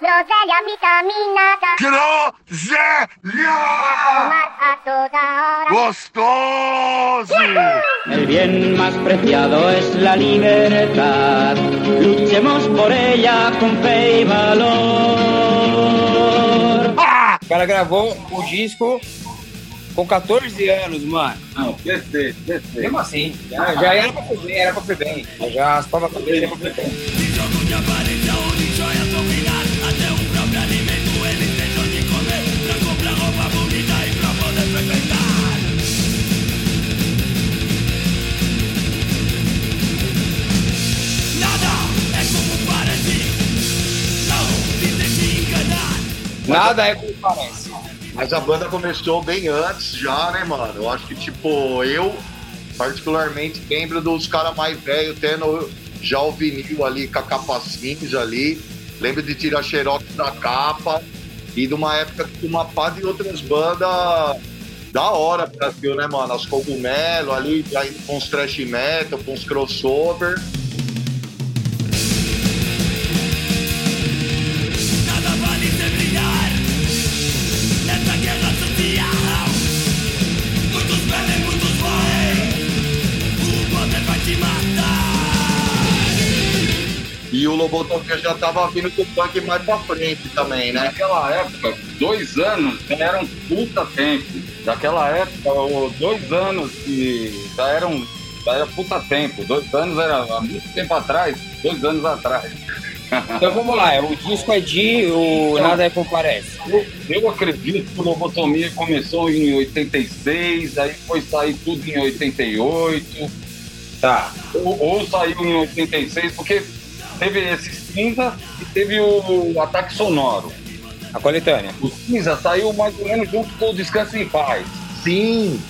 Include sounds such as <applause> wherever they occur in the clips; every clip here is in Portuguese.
Groselha vitaminada. Groselha! Tomar a toda hora. Gostoso! El bien más preciado es la libertad. Luchemos por ella con fe y valor. Ah! O cara gravou o disco com 14 anos, mano. Não, perfeito, perfeito. Mesmo assim, já, já era pra bem, era pra ser bem. Já raspava a cabeça pra ser bem. Nada é como parece. Mas a banda começou bem antes já, né, mano? Eu acho que, tipo, eu, particularmente, lembro dos caras mais velhos tendo já o vinil ali com a capa cinza ali. Lembro de tirar xerox da capa. E de uma época que uma pá de outras bandas da hora Brasil, né, mano? As cogumelo ali, com uns trash metal, com uns crossover. E o Lobotomia já tava vindo com o punk mais pra frente também, né? Naquela época, dois anos já era um puta tempo. Naquela época, dois anos que já eram já era puta tempo. Dois anos era há muito tempo atrás, dois anos atrás. <laughs> Então vamos lá, o disco é de o Nada é como parece. Eu, eu acredito que o Lobotomia começou em 86, aí foi sair tudo em 88, Tá. ou, ou saiu em 86, porque teve esse cinza e teve o ataque sonoro. A coletânea. O cinza saiu mais ou menos junto com o Descanso em Paz. Sim,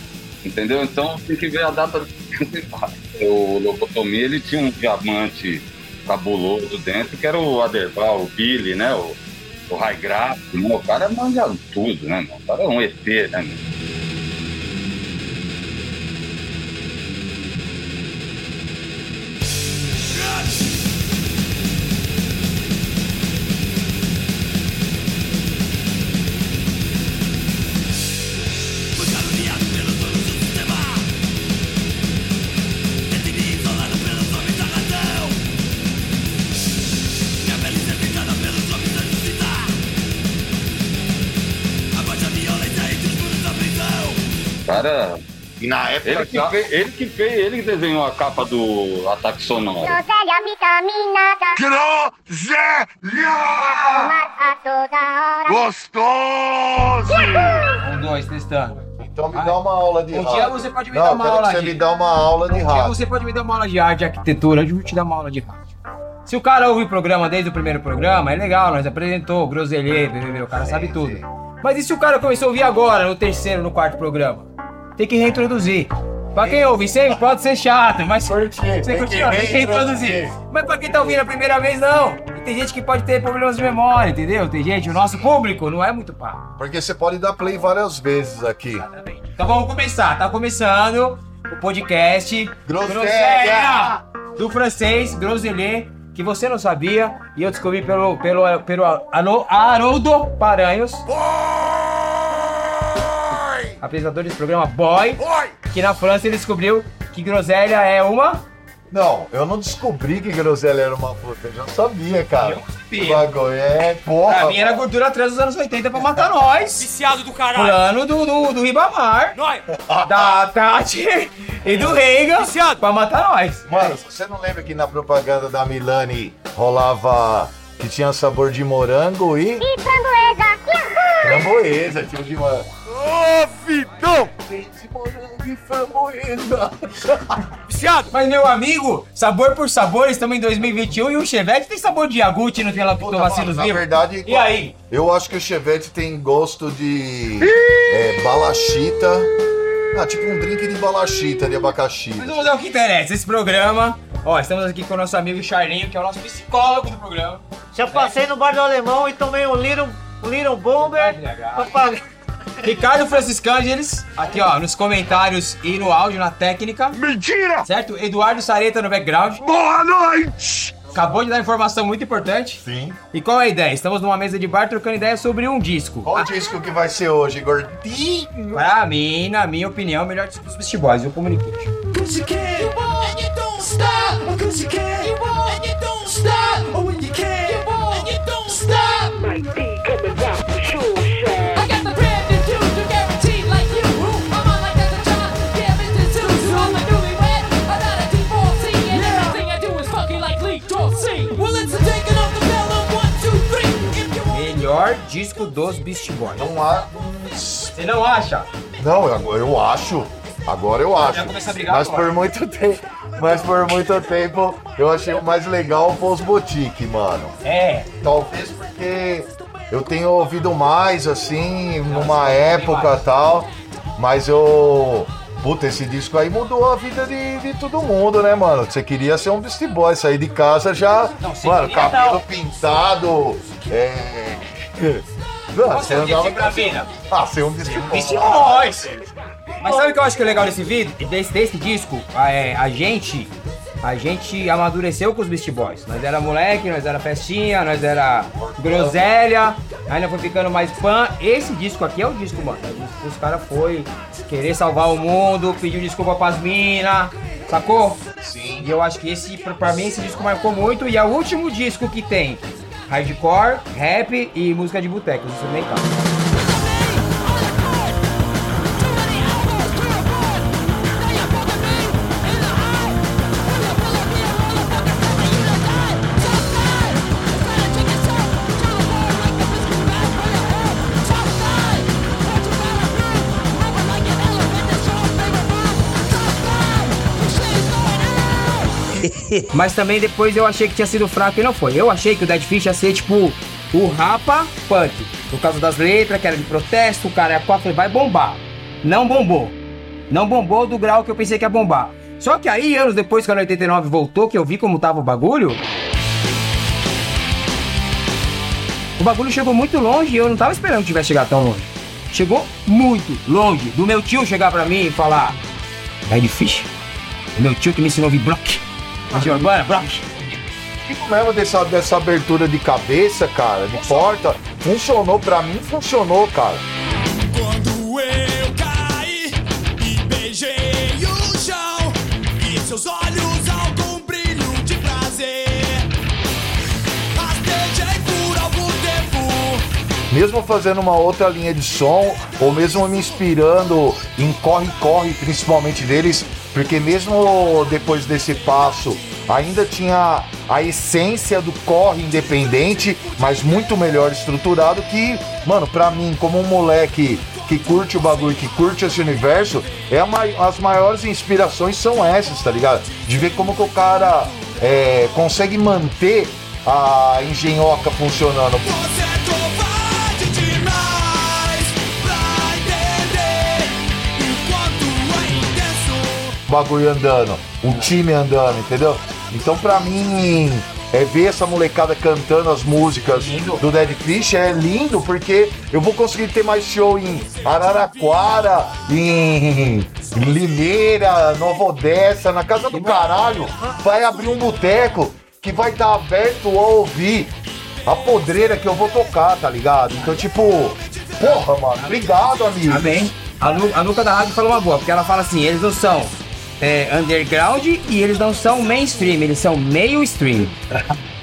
Entendeu? Então tem que ver a data do Descanso em Paz. O Lobotomia ele tinha um diamante cabuloso dentro, que era o Aderbal, o Billy, né? O, o High Graph, né? O cara manja tudo, né? meu? O cara é um ET, né? meu? E na época Ele que, já- fez, ele que fez, ele que desenhou a capa do Ataque Sonoro. Groselha vitaminada. Groselha! Tomar a toda hora. Gostoso! Um, dois, testando. Então me dá uma aula de Um rádio. dia você pode me Não, dar uma aula que você de- me dá uma aula de Um dia rádio. você pode me dar uma aula de arte, de arquitetura, eu vou te dar uma aula de rádio. Se o cara ouve o programa desde o primeiro programa, é legal, nós apresentou, groselhê, BBB, o cara sabe tudo. Mas e se o cara começou a ouvir agora, no terceiro, no quarto programa? Tem que reintroduzir. Pra quem ouve sempre, pode ser chato, mas você tem continua, que tem que reintroduzir. Mas pra quem tá ouvindo a primeira vez, não. E tem gente que pode ter problemas de memória, entendeu? Tem gente, o nosso público não é muito pá. Porque você pode dar play várias vezes aqui. Então vamos começar. Tá começando o podcast Groselha! do francês Groselê, que você não sabia e eu descobri pelo pelo pelo Haroldo Paranhos, apresentador desse programa Boy, que na França ele descobriu que groselha é uma Não, eu não descobri que groselha era uma fruta, eu já sabia, cara. Eu bagulho é, porra. Pra mim era gordura trans dos anos 80 pra matar nós. Viciado do caralho. Plano do, do, do Ribamar, Nós. da Tati e do Reagan Viciado. pra matar nós. Mano, você não lembra que na propaganda da Milani rolava que tinha sabor de morango e E framboesa. Framboesa, tipo de morango. Ô, Vitão! Tem de morango e framboesa. <laughs> Viciado. Mas, meu amigo, sabor por sabor, estamos em 2021 e o Chevette tem sabor de iogurte e não tem lactobacilos na vivos. verdade, E aí? eu acho que o Chevette tem gosto de é, balachita. Ah, tipo um drink de balachita de abacaxi. Mas vamos ao que interessa. Esse programa, ó, estamos aqui com o nosso amigo Charlinho, que é o nosso psicólogo do programa. Já passei no bar do alemão e tomei um Little, um little Bomber. pra pagar. Ricardo Franciscângeles, aqui ó, nos comentários e no áudio, na técnica, Mentira! certo? Eduardo Sareta no background. Boa noite! acabou de dar informação muito importante. Sim. E qual é a ideia? Estamos numa mesa de bar trocando ideia sobre um disco. Qual o disco que vai ser hoje, gordinho? Pra mim, na minha opinião, o melhor disco dos Beast Boys, o Communication. Cause you can, you won't, and you don't stop. Cause you can, you won't, and you Melhor disco dos Beast Boys. Não há. Você não acha? Não, agora eu acho. Agora eu acho. Já começa a brigar Mas agora. por muito tempo. Mas por muito tempo eu achei o mais legal o Post Boutique, mano. É. Talvez porque eu tenho ouvido mais, assim, numa época tal. Mas eu. Puta, esse disco aí mudou a vida de, de todo mundo, né, mano? Você queria ser um Beast Boy, sair de casa já. Não, mano, cabelo pintado. É. Não, você andava ser pra vida? Ah, ser um Beast Boy. Beast Boys! Mas sabe o que eu acho que é legal desse vídeo? Desse, desse disco? A, é, a gente. A gente amadureceu com os Beast Boys. Nós era moleque, nós era festinha, nós era groselha, ainda foi ficando mais fã. Esse disco aqui é o disco, mano. Os caras foi querer salvar o mundo, pediu desculpa pras minas, sacou? Sim. E eu acho que esse, pra, pra mim, esse disco marcou muito. E é o último disco que tem hardcore, rap e música de boteco, instrumental. <laughs> Mas também depois eu achei que tinha sido fraco e não foi. Eu achei que o Dead Fish ia ser tipo o Rapa Punk. Por causa das letras, que era de protesto, o cara é falei, vai bombar. Não bombou. Não bombou do grau que eu pensei que ia bombar. Só que aí, anos depois que a 89 voltou, que eu vi como tava o bagulho. O bagulho chegou muito longe e eu não tava esperando que tivesse chegado tão longe. Chegou muito longe. Do meu tio chegar pra mim e falar: Fish. O meu tio que me ensinou a ouvir Block. De urbana, Block. Tipo mesmo dessa, dessa abertura de cabeça, cara, de porta, funcionou, pra mim funcionou, cara. Quando eu caí e beijei o chão e seus olhos algum brilho de prazer. Rastejei por algum tempo. Mesmo fazendo uma outra linha de som, ou mesmo me inspirando em corre-corre, principalmente deles, porque mesmo depois desse passo, ainda tinha a essência do corre independente, mas muito melhor estruturado que, mano, pra mim, como um moleque que curte o bagulho, que curte esse universo, é mai- as maiores inspirações são essas, tá ligado? De ver como que o cara é, consegue manter a engenhoca funcionando. Bagulho andando, o time andando, entendeu? Então pra mim é ver essa molecada cantando as músicas do Dead Fish é lindo porque eu vou conseguir ter mais show em Araraquara, em Limeira, Nova Odessa, na casa do caralho. Vai abrir um boteco que vai estar aberto a ouvir a podreira que eu vou tocar, tá ligado? Então, tipo, porra, mano, obrigado, amigo. Amém. A, Nu- a Nuca da Rádio falou uma boa, porque ela fala assim, eles não são é, underground e eles não são mainstream, eles são meio stream. <laughs>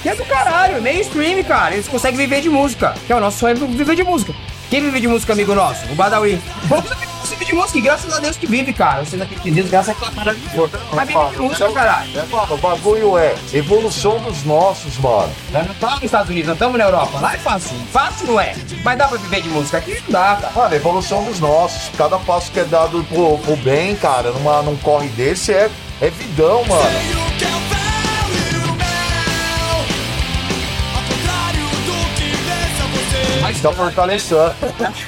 Que é do caralho, mainstream, cara. Eles conseguem viver de música, que é o nosso sonho viver de música. Quem vive de música, amigo nosso? O Badawi. <laughs> Vamos viver de música, e graças a Deus que vive, cara. Vocês acreditam em Deus, graças a Deus. Mas vive de música, caralho. É, o bagulho é evolução dos nossos, mano. Nós não estamos nos Estados Unidos, nós estamos na Europa. Lá é fácil. Fácil não é. Mas dá pra viver de música aqui? Não dá, cara. Mano, evolução dos nossos. Cada passo que é dado pro, pro bem, cara, numa, num corre desse é, é vidão, mano. Sei o que é o véu e o mel. Ao contrário do que pensa você. Tá fortalecendo.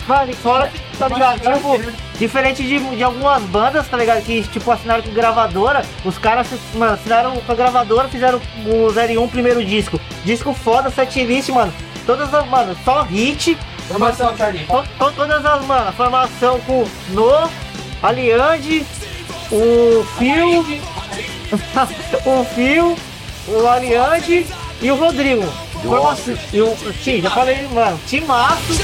Mano, e fora que, tá ligado? Tipo, diferente de, de algumas bandas, tá ligado? Que, tipo, assinaram com gravadora, os caras, mano, assinaram com a gravadora, fizeram o 01 primeiro disco. Disco foda, setlist, mano. Todas as, mano, só hit. Formação, Charlie. To- to- todas as, mano, a formação com No, Aliande, o Fio, <laughs> o Fio o Ariane e o Rodrigo. Formação- E o Tim, já falei, mano, timaço.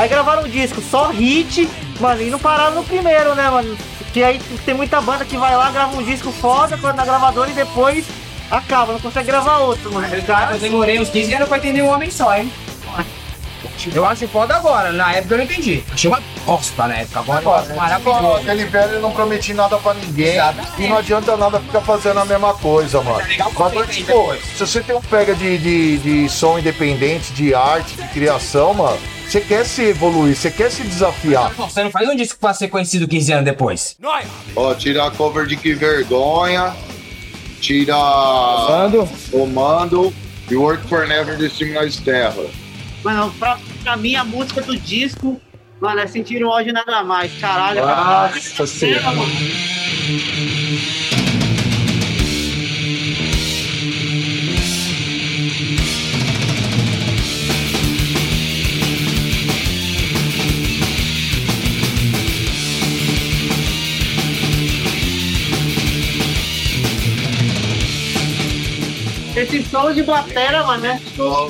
Aí gravaram um disco, só hit, mano, e não pararam no primeiro, né, mano? Que aí tem muita banda que vai lá, grava um disco foda na gravadora e depois acaba, não consegue gravar outro, mano. Eu caras- demorei uns 15 anos pra entender um homem só, hein? Eu acho foda agora, na época eu não entendi. Achei uma bosta na época, agora eu acho maravilhoso. Aquele velho eu não prometi nada pra ninguém. Exatamente. E não adianta nada ficar fazendo a mesma coisa, mano. legal Mas, pra tipo, se você tem um pega de, de, de som independente, de arte, de criação, mano, você quer se evoluir, você quer se desafiar. Pô, Você não faz um disco pra ser conhecido 15 anos depois. Ó, tira a cover de Que Vergonha, tira Mando. o Mando e Work for Never de Criminais Terra. Mano, pra, pra mim a música do disco, mano, é sentir o ódio nada mais. Caralho, Nossa senhora. Esse solo de batera, mano, né?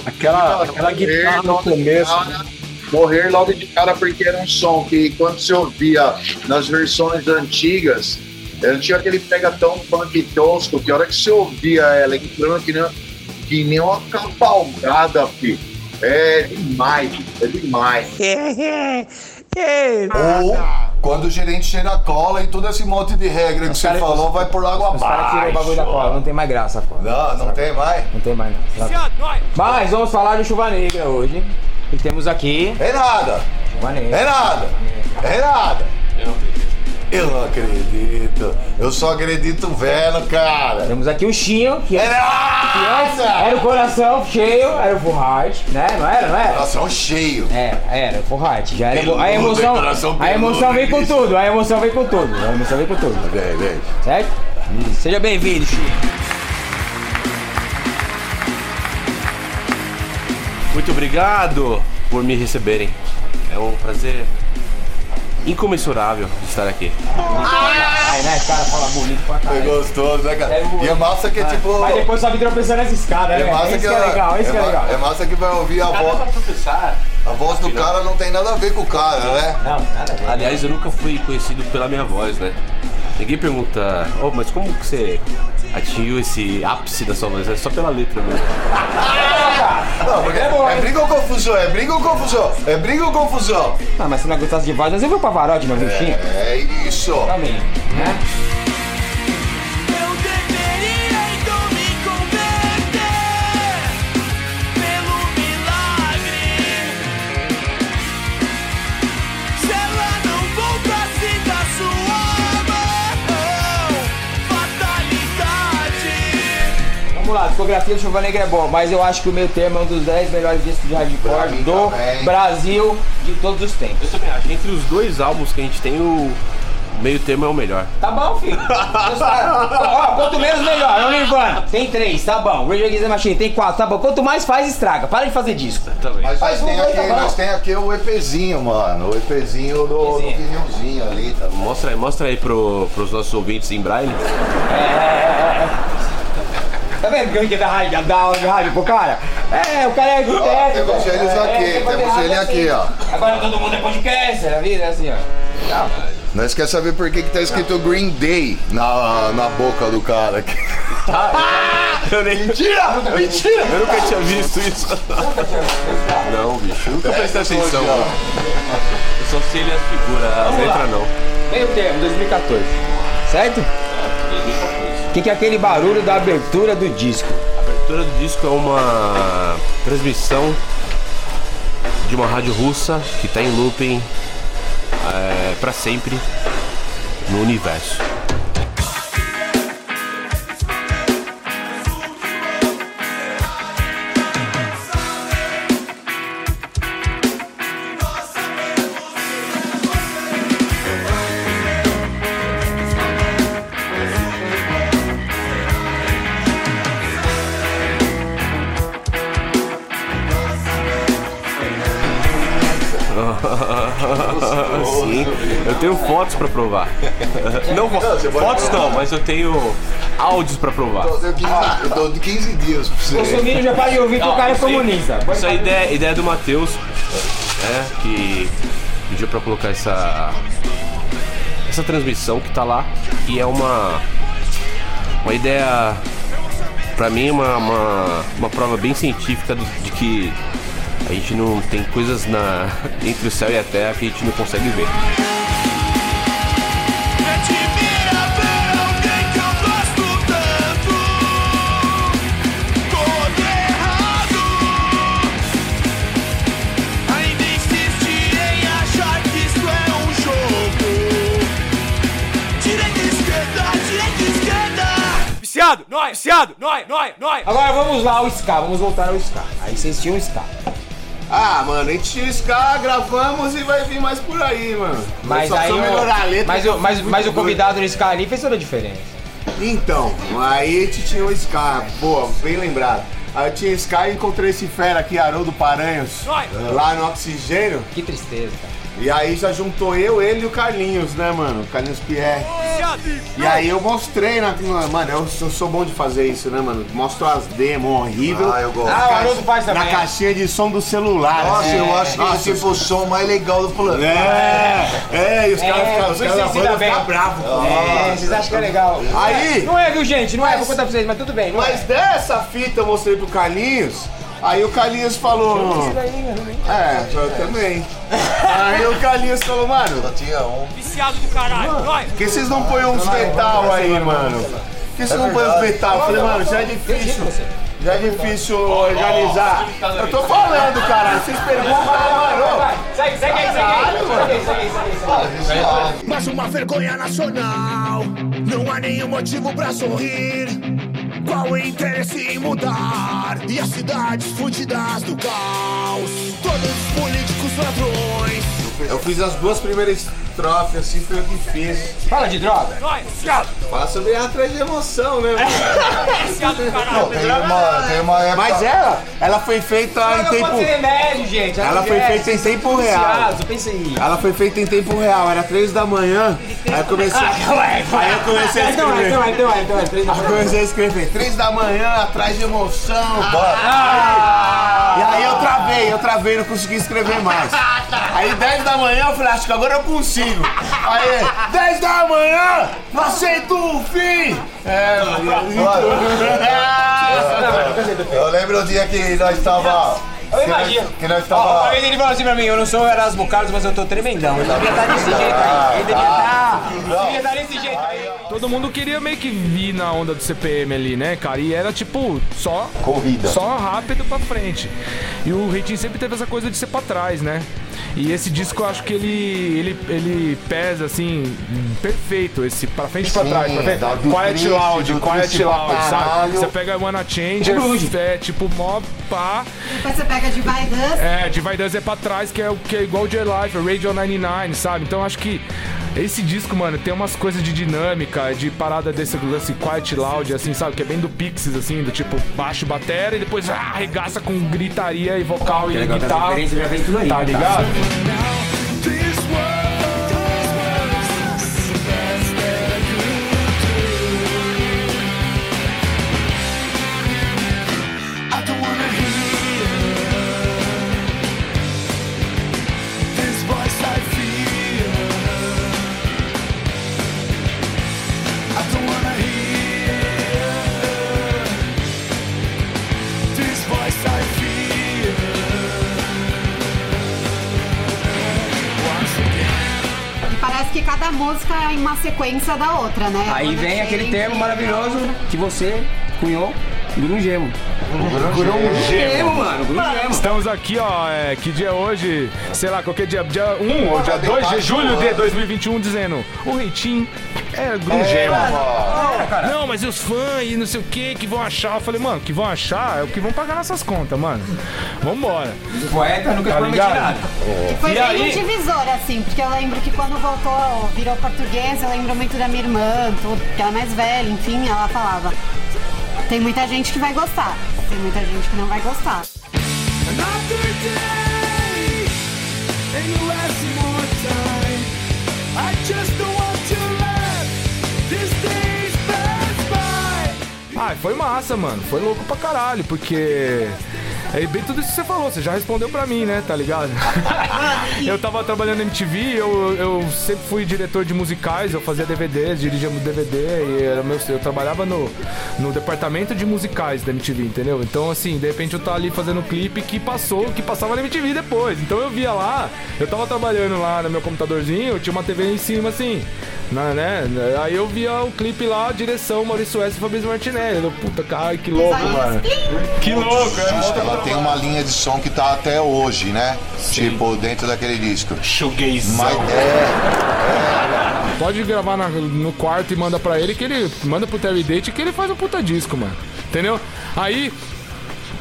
Aquela, aquela guitarra no começo. Morrer logo de cara porque era um som que quando você ouvia nas versões antigas, ela tinha aquele pega tão funk tosco que a hora que você ouvia ela entrando que nem, que nem uma cavalgada, filho. É demais, é demais. <laughs> Ou quando o gerente cheira cola e todo esse monte de regra que você falou vai por água Os caras tiram o bagulho da cola, não tem mais graça, pô. Não, não tem mais. Não tem mais não. Nóia. Mas vamos falar de Chuva Negra hoje. E temos aqui É nada. Chuva Negra. É nada. É nada. Eu não acredito. Eu só acredito vendo, cara. Temos aqui o Chinho, que, É que nada. era o coração cheio, era o full heart, né? Não era, não era? Coração cheio. É, era, o full heart. Já era, Peludo, a emoção, coração a emoção vem com tudo, a emoção vem com tudo, a emoção vem com tudo, Vem, vem. certo? Seja bem-vindo, Chinho. Muito obrigado por me receberem. É um prazer incomensurável de estar aqui. Aí, né, cara, fala bonito pra É caralho. gostoso, né, cara? É. E é massa que, tipo. Mas depois sobe tropeçando nessa escada, É né? massa Isso que, que é legal, isso que é legal. é massa que vai ouvir a voz. A voz do cara não tem nada a ver com o cara, né? Não, nada a ver. Aliás, eu nunca fui conhecido pela minha voz, né? Ninguém pergunta, oh, mas como que você atingiu esse ápice da sua voz? É só pela letra mesmo. Não, porque É bom, é briga ou confusão? É briga ou confusão? É briga ou confusão? Ah, mas se não gostasse de voz, às vezes eu vou pra Varote, não viu, Chinho? É isso. Também, né? Discografia do Chuva Negra é bom, mas eu acho que o meio termo é um dos 10 melhores discos de hardcore mim do também. Brasil de todos os tempos. Eu também acho. Entre os dois álbuns que a gente tem, o meio termo é o melhor. Tá bom, filho. Ó, quanto menos melhor. O Nirvana tem três, tá bom. Rage Against the Machine tem quatro, tá bom. Quanto mais faz, estraga. Para de fazer disco. Também. Mas Faz nós um tem, dois, aqui, tá nós tem aqui o EPzinho, mano. O EPzinho do, do vinilzinho ali, tá bom? Mostra aí, mostra aí pro, pros nossos ouvintes em braille. Tá vendo que da rádio, de rádio pro cara? É, o cara é arquiteto. Ó, temos eles É, aqui, fazer temos ele assim. aqui, ó. Agora todo mundo é podcast, a vida é assim, ó. Nós quer saber por que, que tá escrito Green Day na, na boca do cara aqui. <laughs> Eu nem... Mentira! Mentira! Eu nunca tinha visto isso. Não, bicho. Nunca prestei atenção. ó. Eu só sei ele as figuras, as letras não. Meio termo, 2014. Certo? O que, que é aquele barulho da abertura do disco? A abertura do disco é uma transmissão de uma rádio russa que tá em looping é, para sempre no universo. Fotos pra provar. <laughs> Não, fo- fotos não, mas eu tenho áudios pra provar. Eu tenho 15 eu dou de 15 dias pra você. Bolsonaro já pode ouvir que o cara é isso aí- comunista. Isso é ideia, ideia do Matheus, né, que pediu pra colocar essa essa transmissão que tá lá e é uma uma ideia pra mim uma, uma, uma prova bem científica de que a gente não tem coisas na <laughs> entre o céu e a terra que a gente não consegue ver. Nós, viciado, nós, nós, nós. Agora vamos lá ao Ska, vamos voltar ao Ska. Aí vocês tinham o Ska. Ah, mano, a gente tinha o Ska, gravamos e vai vir mais por aí, mano. Mas Só aí o, melhorar a letra. mas, o, mas, mas o convidado no Ska ali fez toda a diferença. Então, aí a gente tinha o Ska, boa, bem lembrado. Aí eu tinha Ska e encontrei esse fera aqui, Haroldo Paranhos, Nós. lá no Oxigênio. Que tristeza, cara. E aí já juntou eu, ele e o Carlinhos, né, mano? O Carlinhos Pierre. E aí eu mostrei, na, mano, eu, eu sou bom de fazer isso, né, mano? Mostro as demos horrível. Ah, eu gosto. Na Ah, o Haroldo faz também. Na caixinha de som do celular. Nossa, assim. eu acho que Nossa, esse foi o som mais legal do planeta. É, é, e os caras É, ficam- caras da isso vocês se banda dão bem. ficam bravos. É, vocês acham que é legal. Aí- Não é, viu, gente? Não é, vou contar pra vocês, mas tudo bem. Não Mas dessa fita eu mostrei pro Carlinhos. Aí o Carlinhos falou. É, eu também. Aí o Carlinhos falou, mano, Só tinha um. Viciado do caralho, nós. por que vocês não põem uns metal aí, mano? Por que vocês não põem uns metal? Eu falei, mano, já é difícil. Já é difícil organizar. Eu tô falando, caralho. Vocês perguntam, mano. Segue, segue aí, segue aí. Segue aí, segue aí, segue aí. Mas uma vergonha nacional Não há nenhum motivo pra sorrir Qual o interesse em mudar? E as cidades fudidas do caos. Todos os políticos ladrões Eu fiz as duas primeiras estrofes, assim foi eu que fiz. Fala de droga. Fala sobre a atrás de emoção, né? <laughs> Não, caralho. tem uma, tem uma época. Mas ela, ela foi feita em tempo. remédio, gente. Ela foi feita em tempo real. Ela foi feita em tempo real, era três da manhã. Aí eu comecei. Aí eu comecei a Então é, então escrever. é, então é, então é. Três da Aí eu manhã. comecei a escrever. Três da manhã, atrás de emoção. Ah! E aí eu travei, eu travei, não consegui escrever mais. <laughs> Aí 10 da manhã eu falei, acho que agora eu consigo. Aí, 10 da manhã, não aceito o fim. É, Eu lembro o dia que nós estava. Eu imagino. Que nós Ó. Uma vez ele falou assim pra mim, eu não sou o Erasmo Carlos, mas eu tô tremendão. Ele devia estar desse jeito aí. Ele devia estar. Devia estar desse jeito aí. Todo mundo queria meio que vir na onda do CPM ali, né, cara? E era tipo, só. Corrida. Só rápido pra frente. E o Reitinho sempre teve essa coisa de ser pra trás, né? E esse disco eu acho que ele, ele, ele pesa assim, perfeito, esse pra frente e pra Sim, trás. Pra frente. Quiet triste, Loud, Quiet Loud, sabe? caralho. Você pega Wanna Change, é, é tipo mó pá. Depois você pega de Vai Dance. É, Divide Us é pra trás, que é o que é igual o J-Life, Radio 99, sabe? Então acho que esse disco, mano, tem umas coisas de dinâmica, de parada desse lance quiet loud, assim, sabe? Que é bem do Pixies, assim, do tipo baixo batera e depois ah, arregaça com gritaria e vocal e legal as guitarra. referências já vem tudo aí, Tá né, ligado? This sequência da outra, né? Aí Quando vem aquele termo maravilhoso que você cunhou, grungemo. Grungemo. mano, grungemo. Estamos aqui, ó, é, que dia é hoje? Sei lá, qualquer dia, dia 1 ou dia 2 de julho de 2021, dizendo o Reitinho é grungemo. Não, mas e os fãs e não sei o que que vão achar? Eu falei, mano, que vão achar é o que vão pagar nossas contas, mano. Vambora. O poeta nunca Tá promete nada. Foi E bem aí? um divisor, assim, porque eu lembro que quando voltou, virou português, eu lembro muito da minha irmã, tudo, porque ela é mais velha, enfim, ela falava. Tem muita gente que vai gostar, tem muita gente que não vai gostar. Another day, Ah, foi massa, mano. Foi louco pra caralho, porque. É bem tudo isso que você falou, você já respondeu pra mim, né? Tá ligado? <laughs> eu tava trabalhando na MTV, eu, eu sempre fui diretor de musicais, eu fazia DVDs, dirigia DVD, e era meu, eu trabalhava no, no departamento de musicais da MTV, entendeu? Então, assim, de repente eu tava ali fazendo um clipe que passou, que passava na MTV depois. Então eu via lá, eu tava trabalhando lá no meu computadorzinho, tinha uma TV em cima assim. Na- né? Aí eu via o clipe lá, direção Maurício West e Fabrício Martinelli. Eu, puta, cara, que louco, mano. Que louco, é Disco, ela tem uma linha de som que tá até hoje, né? Tipo, dentro daquele disco. Shoegazão. Mas é. Pode gravar na- no quarto e manda pra ele que ele manda pro Terry Date que ele faz um puta disco, mano. Entendeu? Aí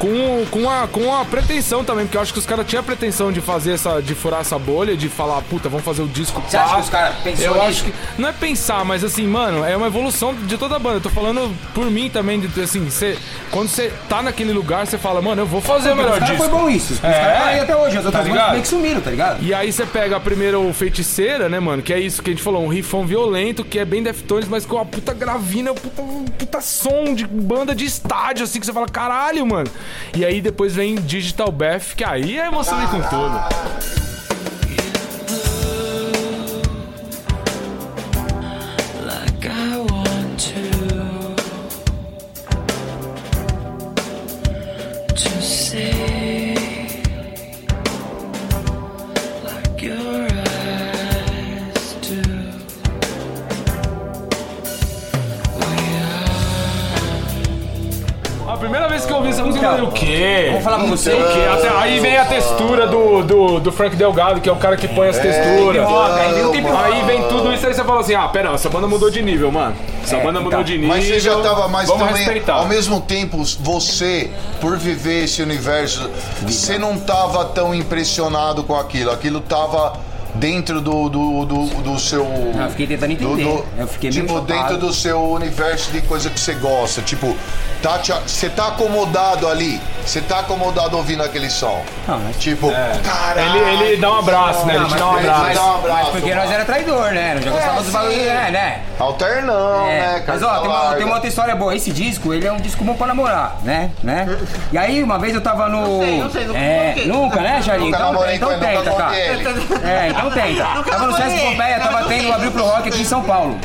com, com, a, com a pretensão também, porque eu acho que os caras tinham a pretensão de fazer essa. de furar essa bolha, de falar, puta, vamos fazer o disco Você acha pá. que os caras pensou Eu nisso? acho que. Não é pensar, mas assim, mano, é uma evolução de toda a banda. Eu tô falando por mim também, de assim, você. Quando você tá naquele lugar, você fala, mano, eu vou fazer o melhor disco. foi bom isso. Os É. caras tá aí até hoje. As outras Tá bandas ligado? meio que sumiram, tá ligado? E aí você pega a primeira o Feiticeira, né, mano? Que é isso que a gente falou, um riffão violento, que é bem Deftones, mas com uma puta gravina, puta, puta som de banda de estádio, assim, que você fala, caralho, mano. E aí depois vem Digital Bath, que aí é emoção com tudo. O quê? Vou falar pra você. O quê? Até- aí vem a textura do, do, do Frank Delgado, que é o cara que põe as texturas. hip hop, aí vem o hip hop. Aí vem tudo isso, aí você fala assim, ah, pera, essa banda mudou de nível, mano. Essa banda mudou de nível. Mas você já tava mais Vamos também, respeitar. ao mesmo tempo, você, por viver esse universo, você não tava tão impressionado com aquilo. Aquilo tava dentro do, do, do, do seu. Ah, eu fiquei tentando entender. Eu fiquei meio Tipo, chocado. dentro do seu universo de coisa que você gosta. Tipo, tá, você tá acomodado ali. Você tá acomodado ouvindo aquele som. Tipo, caralho. Ele, ele dá um abraço, né? Ele te dá um Ele abraço. dá um abraço. Mas porque nós era traidor, né? Nós já gostávamos dos bagulho, né? né? Alternão, É, né? mas ó, tem uma, tem uma outra história boa. Esse disco, ele é um disco bom pra namorar, né? né? E aí, uma vez eu tava no. Não sei, não sei, nunca é. Nunca, né, Charlinho? Nunca Então, namorei então nunca tenta, cara. contei ele. É, então tenta. Nunca Tava no. Sesc Pompeia, Não, tava não tendo o Abril pro Rock aqui em São Paulo.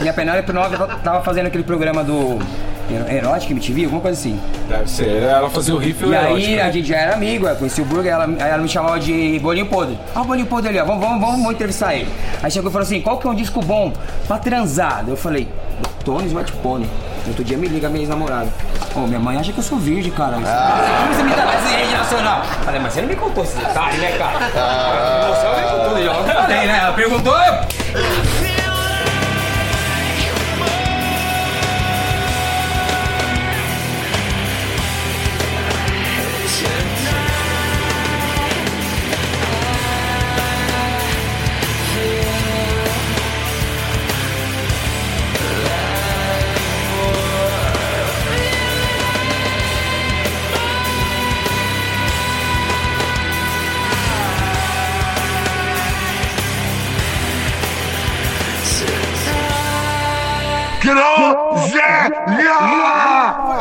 E a Penélope Nova tava fazendo aquele programa do. Erótica MTV, alguma coisa assim. Deve ser. Ela fazia o riff E aí erótico. a gente já era amigo, eu conheci o Burger, ela, aí ela me chamava de Bolinho Podre. Ah, o Bolinho Podre ali, ó, vamos, vamos, vamos, vamos entrevistar ele. Aí chegou e falou assim, qual que é um disco bom pra transar? Eu falei, Tony Smart Pony. Outro dia me liga minha ex-namorada. Ô, minha mãe acha que eu sou virgem, cara. Como você me dá rede nacional? Falei, mas você não me contou esse detalhe, né, cara? Você não me contou, eu falei, né? Ela perguntou, eu...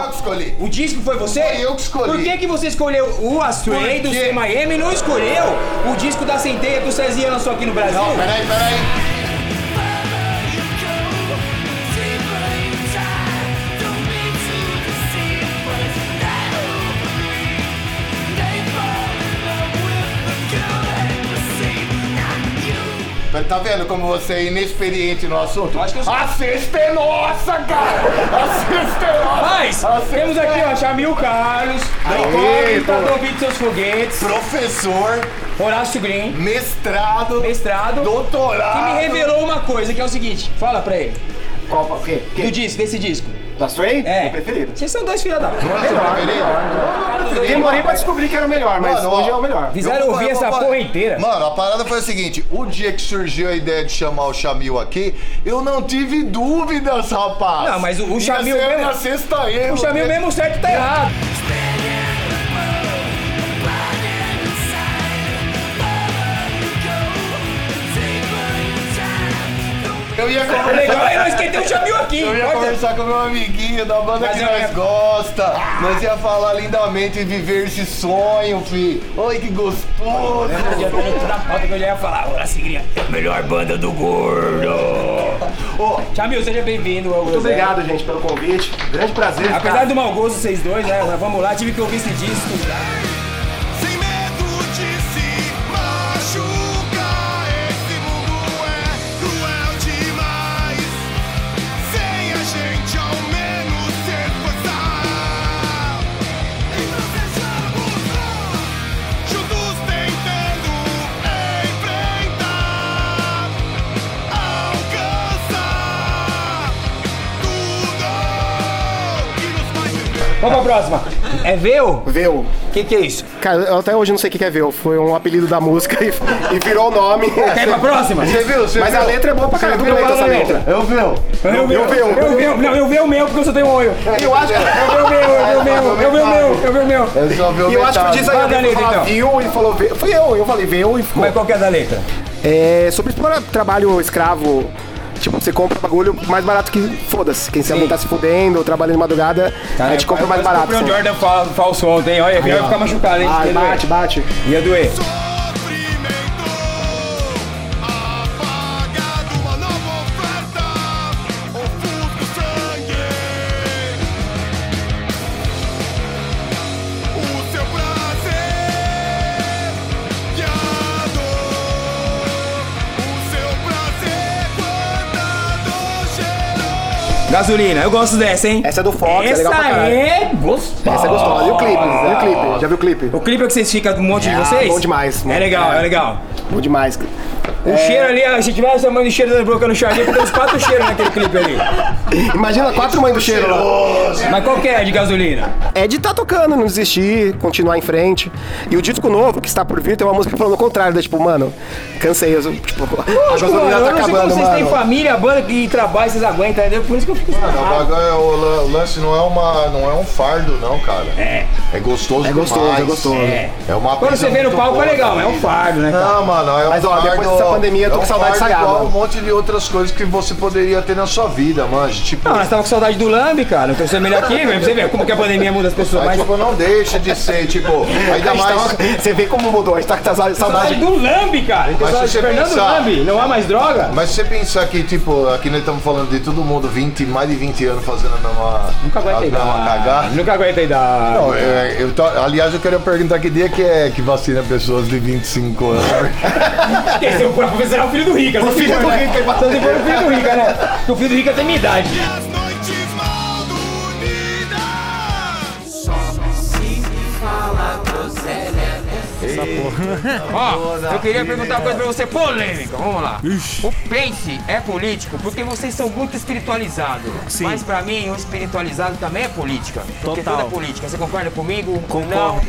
Eu que escolhi. O disco foi você? Foi eu que escolhi. Por que, que você escolheu o Astray do? Stay Miami e não escolheu o disco da Centeia que o Cezinha lançou aqui no Brasil? Não, peraí, peraí. Tá vendo como você é inexperiente no assunto? acho que eu sou. A sexta é nossa, cara! A sexta é nossa! Mas, temos aqui, ó, Chamil Carlos, pô. Duvido Seus Foguetes, Professor, Horácio Green, mestrado, mestrado, doutorado. que me revelou uma coisa, que é o seguinte, fala pra ele, Qual, o quê? do disco, desse disco. Da Stray? É. Meu preferido. Vocês são dois filha da puta. Demorei pra descobrir que era o melhor, mas Mano, hoje ó, é o melhor. Fizeram ouvir essa porra inteira. Mano, a parada foi a seguinte: o dia que surgiu a ideia de chamar o Chamil aqui, eu não tive dúvidas, rapaz. Não, mas o- o Ia Chamil ser mesmo- na sexta erro. O Chamil né? mesmo certo tá errado. Eu ia O legal é nós que tem o Jamil aqui. Eu ia Pode- conversar com meu amiguinho da banda Mas que eu nós ia- gosta. Nós ia falar lindamente e viver esse sonho, fi. Oi, que gostoso. Não adianta nem toda a pauta que eu já ia falar. Ô, Sigrinha, é a melhor banda do gordo. Ô, Jamil, seja bem-vindo ao Muito obrigado, gente, pelo convite. Grande prazer. Apesar cara. do mau gosto, vocês dois, né? Mas vamos lá, tive que ouvir esse disco. Vamos pra próxima. É Veu? Veu. O que, que é isso? Cara, eu até hoje não sei o que que é Veu. Foi um apelido da música e, e virou o nome. Quer ir pra próxima? Você viu? Você Mas viu? a letra é boa pra caramba. viu? Eu essa Eu- letra. Eu vi. Eu vi, Eu vi, eu vi. eu vi, não, eu vi o meu porque eu só tenho um olho. Eu acho que. Eu vi o meu, eu vi o meu, eu vi o meu, eu vi o meu. Eu só vi o E eu acho que diz aí, a alguém letra, falar então. viu e falou Veu. Fui eu, eu falei Veu e ficou. Mas qual que é a da letra? É sobre trabalho escravo. Tipo, você compra bagulho mais barato que foda-se. Quem sabe tá se fudendo, trabalhando de madrugada, a gente compra mais barato. Comprei um. Jordan fa- falso ontem, olha, ia ficar machucado, hein? Ai, bate, bate. Ia doer. Gasolina, eu gosto dessa, hein? Essa é do Fox, é Essa legal pra caralho. é gostosa. Essa é gostosa. E o clipe? E o clipe? Já viu o clipe? O clipe é que vocês ficam com um monte de Ah, vocês? bom demais. É legal, é legal. Bom demais. O É. cheiro ali, ah, se tivesse a mãe do cheiro da boca no Charlie, tem uns quatro cheiros naquele clipe ali. Imagina quatro mães do cheiro lá. Mas qual que é de gasolina? É de estar tocando, não desistir, continuar em frente. E o disco novo, que está por vir, tem uma música falando o contrário, né? Tipo, mano, cansei. Eu, tipo, a Lógico, gasolina mano, tá eu não sei como acabando, vocês têm mano. família, banda que trabalha, vocês aguentam, entendeu? Por isso que eu fico Não, o espantado. bagulho é- o lan- o lance não é, uma, não é um fardo, não, cara. É. É gostoso É gostoso, demais. é gostoso. É. É uma Quando você vê no palco é boa legal, da mas é um fardo, né? cara? Não, mano, é um Mas, ó, fardo, depois dessa pandemia, eu tô é com um saudade de mano. um monte de outras coisas que você poderia ter na sua vida, manja. Tipo, Não, nós tava com saudade do Lambi, cara. Então você é melhor aqui, velho. Pra você ver como que a pandemia muda as pessoas. aí, Mas tipo, não deixa de ser, tipo, <laughs> ainda mais... Você vê como mudou, a gente tá com saudade. saudade do Lambi, cara. Então, Mas você Fernando pensar- Lambi. Não há mais droga? Mas se você pensar que, tipo, aqui nós estamos falando de todo mundo 20, mais de 20 anos fazendo a mesma, Nunca aguenta a a mesma idade. cagada. Nunca aguenta a idade. Não, é, eu tô- aliás, eu queria perguntar que dia que é que vacina pessoas de 25 anos. <laughs> Porque se eu professor é o filho do Rica. O filho do Rica, Então se for o filho do Rica, né? Porque o filho do Rica tem minha idade. <laughs> Ó, eu queria perguntar uma coisa pra você, polêmica. Vamos lá. O Pense é político porque vocês são muito espiritualizados. Sim. Mas pra mim, o espiritualizado também é política. Porque Total. tudo é política. Você concorda comigo? Concordo.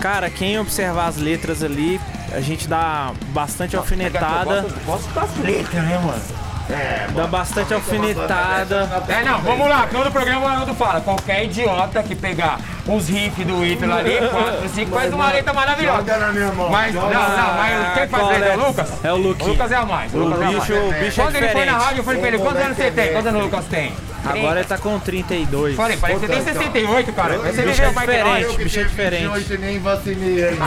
Cara, quem observar as letras ali, a gente dá bastante alfinetada. Posso dar as letras, né, mano? Dá bastante alfinetada. É, não, vamos lá. Todo programa o Haroldo fala. Qualquer idiota que pegar uns riffs do Hitler ali, <laughs> 4, 5, faz uma letra maravilhosa. Mas, não, não, mas quem faz letra é o Lucas? É o Luke. O Lucas é a mais. O Lucas é a bicho- mais. o bicho é Quando ele foi na rádio, eu falei pra ele, quantos anos você tem? Quantos anos o Lucas tem? Agora ele tá com 32. Falei, parece que você tem 68, cara. Você bicho é viveu mais diferente, bicho é diferente. Hoje nem vacinei ainda.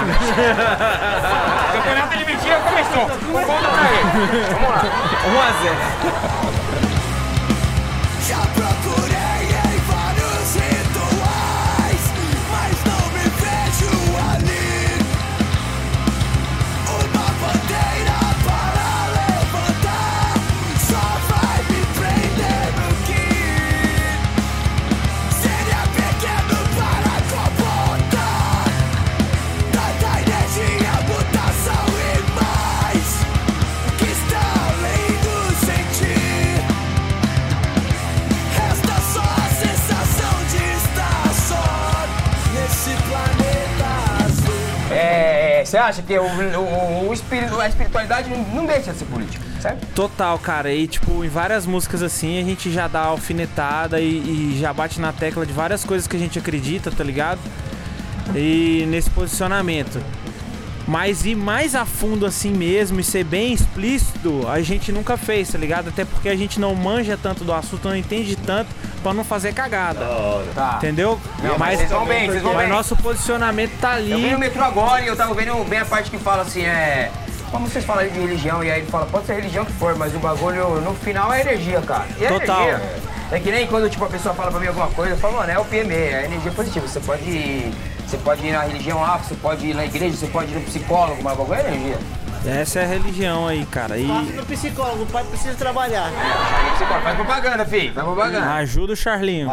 O campeonato de mentira começou. Conta pra ele. Vamos lá. 1 a 0. Acha que o, o, o espírito, a espiritualidade não, deixa de ser política, certo? Total, cara. E tipo, em várias músicas assim, a gente já dá alfinetada e, e já bate na tecla de várias coisas que a gente acredita, tá ligado? E nesse posicionamento. Mas ir mais a fundo assim mesmo e ser bem explícito, a gente nunca fez, tá ligado? Até porque a gente não manja tanto do assunto, não entende tanto pra não fazer cagada. Tá. Entendeu? Não, mas vocês vão bem, vocês vão mas bem. nosso posicionamento tá ali. Eu vi no metrô agora e eu tava vendo bem a parte que fala assim, é. Como vocês falam de religião, e aí ele fala, pode ser religião que for, mas o bagulho no final é energia, cara. E é Total. energia. É que nem quando tipo, a pessoa fala pra mim alguma coisa, eu falo, mano, é o PME, é energia positiva. Você pode ir. Você pode ir na religião A, você pode ir na igreja, você pode ir no psicólogo, mas bagulho é energia. Essa é a religião aí, cara. E Passa no psicólogo, o pai precisa trabalhar. Faz propaganda, filho. Faz propaganda. ajuda o Charlinho.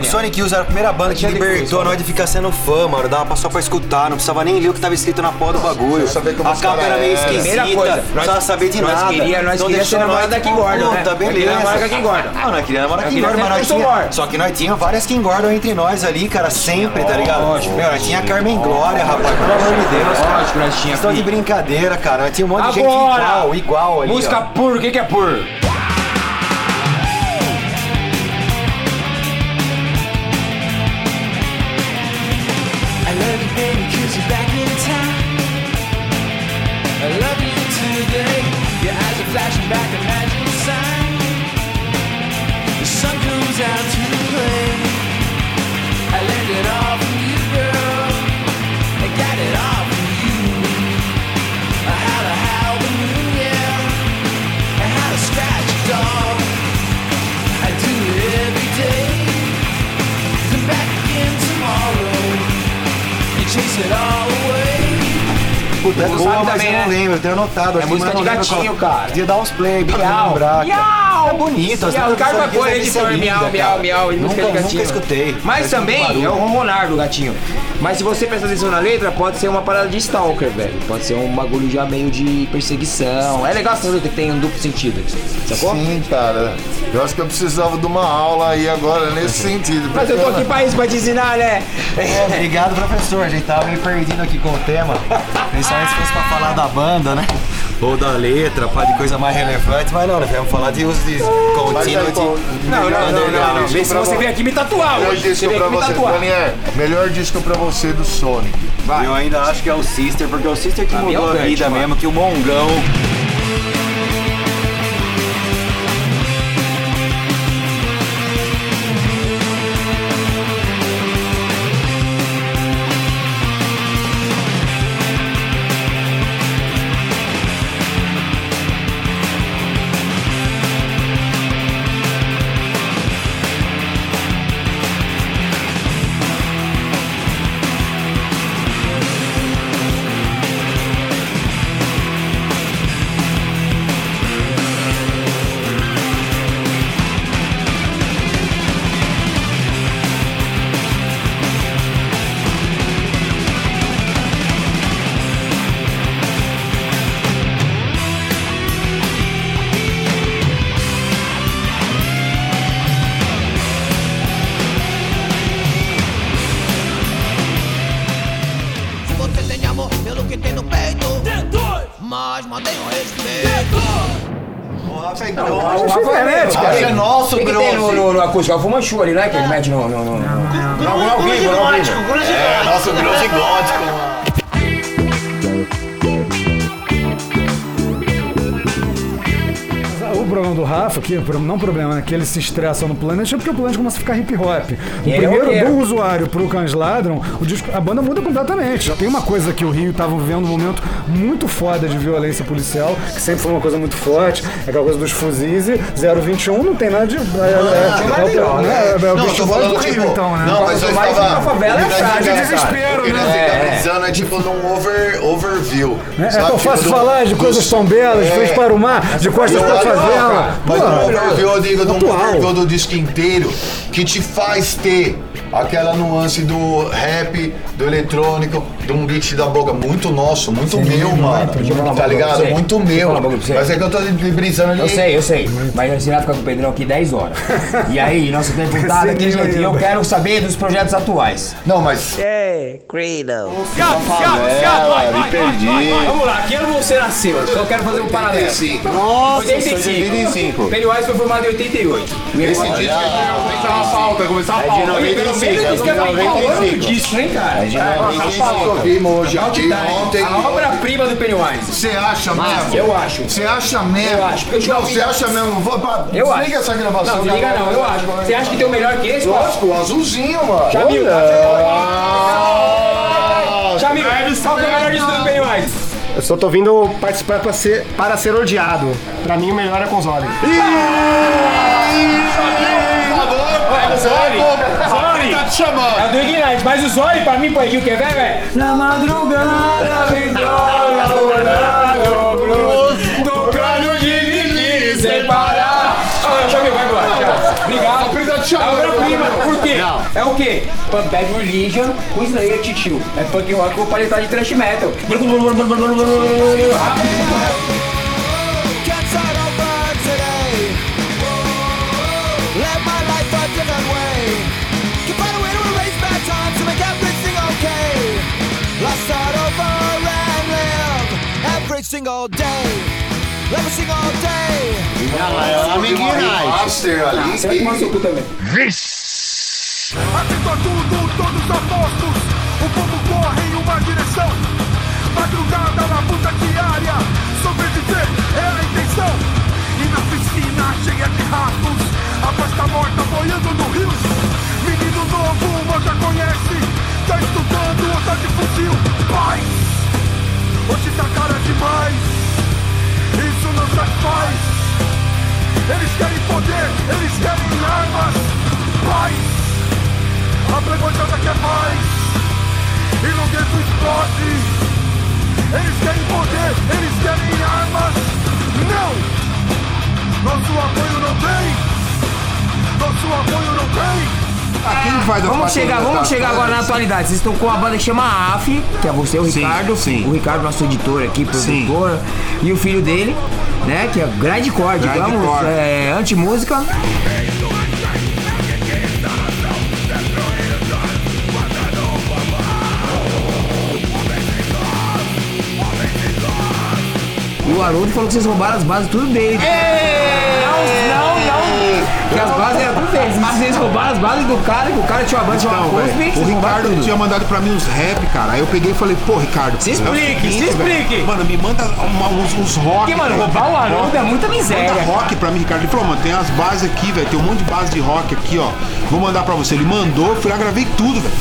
O Sonic Youth era a primeira banda que libertou nós de ficar sendo fã, mano. Dava só pra escutar, não precisava nem ler o que tava escrito na porra do bagulho. A capa era meio é. esquisita, Primeira coisa, não nós- precisava saber de nós nada. queria- nós Então queria ser namorada nós da King Gordon, né? Puta, Nós queria beleza. namorada da King Gordon. Não, nós queríamos namorar Nós King queria Gordon, ser mas nós tinha... War. Só que nós tinha várias King Gordon entre nós ali, cara, sempre, tá ligado? Lógico. Meu, nós tinha Carmen Glória, rapaz, pelo amor de Deus, cara. Lógico, nós tinha, Estão de brincadeira, cara. Nós tinha um monte de gente igual, igual ali, Música pur, o que, que é pur? It all from you, girl. I got it Puta, é boa, mas também, eu não né? lembro, eu tenho anotado É aqui, música de gatinho, qual- cara. Podia dar uns play pra Miau, lembrar. cara. miau. É bonito, Miau, o cara são vai pôr aqui, editor, miau, miau, cara. miau, Nunca, nunca escutei. Mas também é o ronronar do gatinho. Mas se você prestar atenção na letra, pode ser uma parada de stalker, velho. Pode ser um bagulho já meio de perseguição. É legal essa letra que tem um duplo sentido. Sacou? Sim, cara. Eu acho que eu precisava de uma aula aí agora nesse <laughs> sentido. Mas eu tô aqui pra isso, pra te ensinar, né? É, obrigado, professor. A gente tava meio perdido aqui com o tema. <laughs> Principalmente se fosse pra falar da banda, né? Ou da letra, pá, de coisa mais relevante. Mas não, nós vamos falar de uso de contínuo de Não, não, não, não. Vê se você vem aqui me tatuar Melhor disco vem pra aqui me você, tatuar. Daniel. Melhor disco pra você do Sonic. Eu ainda acho que é o Sister, porque é o Sister que é mudou a vida mesmo, que o Mongão. Acústico? É o Fumanchu ali, né? Que ele mete no... no, no, no, no, no, no ao vivo. É, nosso grosso gótico, mano. O problema do Rafa, que não problema, né? Que ele se estressa no Planet é porque o Planet começa a ficar hip hop. O E é primeiro do usuário pro Cães Ladram, o disco, a banda muda completamente. Tem uma coisa que o Rio tava vivendo um momento muito foda de violência policial, que sempre foi uma coisa muito forte, é aquela coisa dos fuzis e 021 não tem nada de. É, é, é, é, né? né? É Não, tô falando, do Rio, tipo, então, né? Não, mas eu mais estava... favela é frágil, né, desespero, né? fica É. é tipo num over, overview. É, é tão Tipo, fácil do- falar de coisas tão belas, de É. frente para o mar, de costas Eu para a acho- favela. Mas Pô, um overview, eu digo, de um overview do disco inteiro que te faz ter aquela nuance do rap, do eletrônico, de um beat da boca muito nosso, muito meu, mano. Uma Tá ligado? você. Muito meu. você. Mas é que eu tô brisando ali. Eu sei, eu sei. Mas nós irá ficar com o Pedrão aqui 10 horas. <laughs> E aí, nosso deputado aqui, gente, eu quero saber dos projetos atuais. Não, mas. É, Credo. Fiado, fiado, fiado, vai, me vai, perdi. vai, vai. Vamos lá, que ano você nasceu? Eu quero fazer um paralelo. Sim. Nossa, 85. 95. Pennywise foi formado em 88. Esse disco é de começar a pauta, começar a É de pauta. 95, é de que é pra falar o 95. Disso, hein, cara? É de Ah, 95. Ouvimos hoje aqui, ontem. A obra-prima do Pennywise. Você acha mesmo? Eu acho. Você acha mesmo? Eu acho, eu Não, você acha mesmo? Vou, pra, Eu acho. desliga essa gravação. Não, desliga não, eu acho. Você acha que tem o melhor que esse? Lógico, o azulzinho, mano. Jamil, Olha. Jamil, qual que é o melhor disco do Pennywise? Eu só tô vindo participar pra ser, para ser odiado. Pra mim, o melhor é com Zoli. Zoli, Zoli, Tá te chamando. é do Ignite, mas o Zoli pra mim, pô, Gil, quer ver, velho? Na madrugada, vem tocando dividir e separar. Ah, Jamil, vai embora. tchau. Obrigado. Chamar. Obra-prima, por quê? É o quê? Punk Bad Religion com Slayer Titio. É punk rock com paletada de thrash metal. My life a different way. Every single day. Every single day. Master ali. Você vai tomar no seu cu também. Atentou tudo, todos apostos. O povo corre em uma direção. Madrugada na puta diária. Sobreviver é a intenção. E na piscina cheia de ratos. A paz tá morta boiando no rio. Menino novo, mal já conhece. Tá estudando ou tá de fuzil. Paz, hoje tá cara demais. Isso não satisfaz. Eles querem poder, eles querem armas. Paz. A playboyzada quer mais E no gueto explode Eles querem poder, eles querem armas Não! Nosso apoio não tem Nosso apoio não tem Quem faz a Vamos chegar, vamos chegar agora na atualidade. Vocês estão com uma banda que chama AF, que é você, o Sim, Ricardo. sim. O Ricardo, nosso editor aqui, produtor. E o filho dele, né? Que é Grindcore, digamos, Grindcore. é, anti-música. E o Haroldo falou que vocês roubaram as bases tudo dele. Não, não, não. Que as bases eram deles. Mas vocês roubaram as bases do cara, que o cara tinha uma banda chamada Então, Cosme, velho, o Ricardo tudo. tinha mandado pra mim uns rap, cara. Aí eu peguei e falei, pô, Ricardo. Se é explique, se explique. Mano, me manda uma- uns, uns rock. Porque, mano, roubar o Haroldo é muita miséria, Manda cara. rock pra mim, Ricardo. Ele falou, mano, tem as bases aqui, velho. Tem um monte de base de rock aqui, ó. Vou mandar pra você. Ele mandou, eu fui lá, gravei tudo, velho.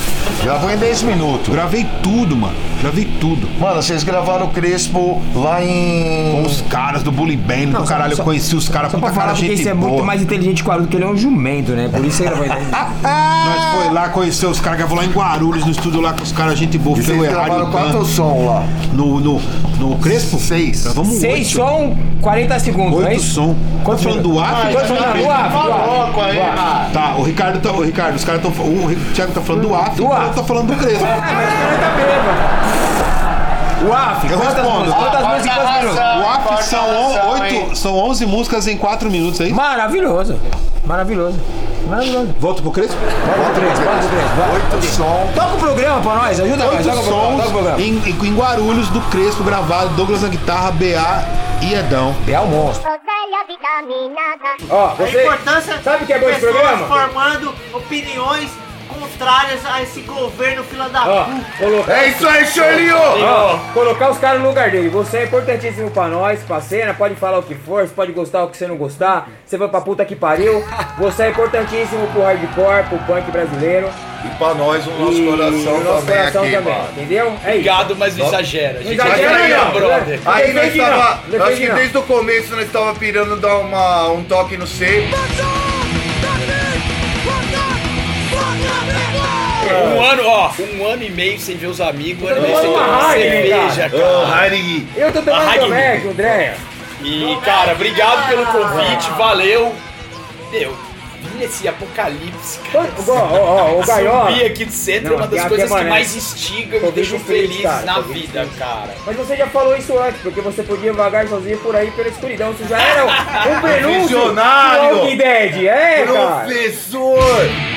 Gravou em 10 minutos. Gravei tudo, mano. Gravei tudo. Mano, vocês gravaram o Crespo lá em. Com os caras do Bully Band, do caralho. Eu conheci os caras Só puta pra falar cara, porque gente esse é boa. muito mais inteligente que o Haroldo, que ele é um jumento, né? Por isso ele vai <laughs> Nós foi lá conhecer os caras, gravou lá em Guarulhos, no estúdio lá com os caras, gente boa. E Feu vocês Errado gravaram Dan. som lá? No, no, no Crespo? Seis. Gravamos Seis oito. som, 40 segundos, é Oito isso? som. Quanto falando do AF? Quanto falando do AF? do AF, aí, AF. mano. Tá, o Ricardo tá. O Ricardo, os caras estão. O Thiago tá falando do AF, Do o AF. eu tô falando do Crespo. Ah, mas o cara tá bêbado. O AF, Eu quantas respondo. músicas? Quantas músicas quantos minutos? O AF Corta são, a oito, hein? são 11 músicas em 4 minutos aí. Maravilhoso. Maravilhoso. Maravilhoso. Volta pro Crespo? Bota o três, bota o três. vai. Oito som. Toca o programa pra nós, ajuda nós. Oito Toca o programa, toca o sons programa. em, em, em Guarulhos do Crespo gravado, Douglas na guitarra, BA e Edão. É o monstro. Ó, A você. importância Sabe o que é bom esse programa? formando opiniões contrárias a esse governo fila da Ó, puta. colocar. É isso aí, Charlinho! Ó, colocar os caras no lugar dele. Você é importantíssimo pra nós, pra cena. Pode falar o que for, você pode gostar o que você não gostar. Você vai pra puta que pariu. Você é importantíssimo pro hardcore, pro punk brasileiro. E pra nós, o nosso e coração o nosso também coração aqui, também. mano. Entendeu? É isso. Obrigado, mas não exagera. A gente exagera, vai não. brother. Aí nós defende não, tava. Acho defende que não. desde o começo nós tava pirando dar uma, um toque no C. Um ano, ó, um ano e meio sem ver os amigos, um ano e meio sem tomar cerveja, cara. Eu tô tomando Heineken. Andréia. E, cara, obrigado pelo convite, valeu. Meu, vi nesse apocalipse, cara. Ó, ó, ó, o Gaiola. Zumbi aqui do centro é uma das é coisas que mais instiga e deixam feliz, cara, na vida, cara. Mas você já falou isso antes, porque você podia vagar sozinho por aí pela escuridão. Isso já era um <laughs> prenúncio Visionário. do Walking Dead. É, cara. Professor!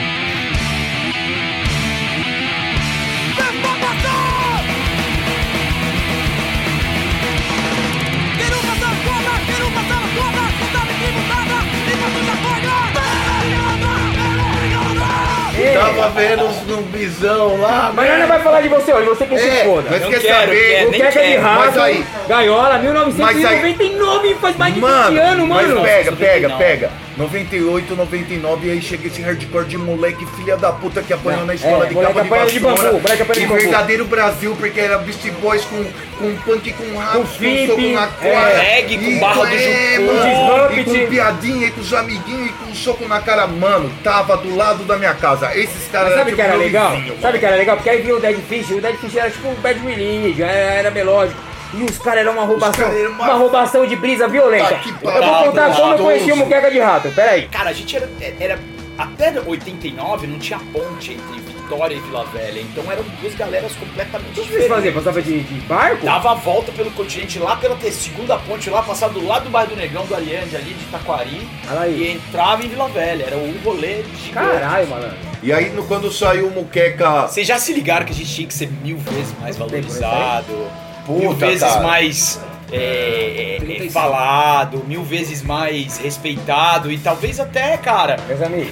Vendo uns zumbizão lá. Mas nós não vai falar de você hoje, você que se É, foda. mas Não quer quero, saber? quero, O nem Queca de quero. Rato, Mas aí, Gaiola, 1999, faz mais de 20 anos, mano. Mas pega, pega, pega. 98, 99, e aí chega esse hardcore de moleque filha da puta que apanhou na escola é, de capa de apanha de vassoura. bambu, moleque apanha de bambu. verdadeiro Brasil, porque era Beast Boys com, com punk com rap, com, flip, soco na é, cara. reggae com barra do é, mano, E com piadinha, e com os amiguinhos, e com soco na cara. Mano, tava do lado da minha casa. Esses caras Mas sabe o tipo que era meu legal? vizinho, Sabe o que era legal? Porque aí vinha o Dead Fish, o Dead Fish era tipo um Bad Religion, era melódico. E os caras eram uma roubação, uma- uma roubação de brisa violenta. Tá que eu vou contar como eu conheci o gostoso. Muqueca de Rato, peraí. Cara, a gente era, era. Até 89 não tinha ponte entre Vitória e Vila Velha. Então eram duas galeras completamente O que vocês diferentes. faziam? Passava de, de barco? Dava a volta pelo continente lá pela ter- segunda ponte lá, passar do lado do bairro do Negão, do Ariande ali, de Taquari. E entrava em Vila Velha. Era um rolê gigante. Caralho, mano. E aí, no- quando saiu o Muqueca. Vocês já se ligaram que a gente tinha que ser mil vezes mais valorizado, Puta, mil vezes cara. mais é, é, é, falado, mil vezes mais respeitado e talvez até, cara.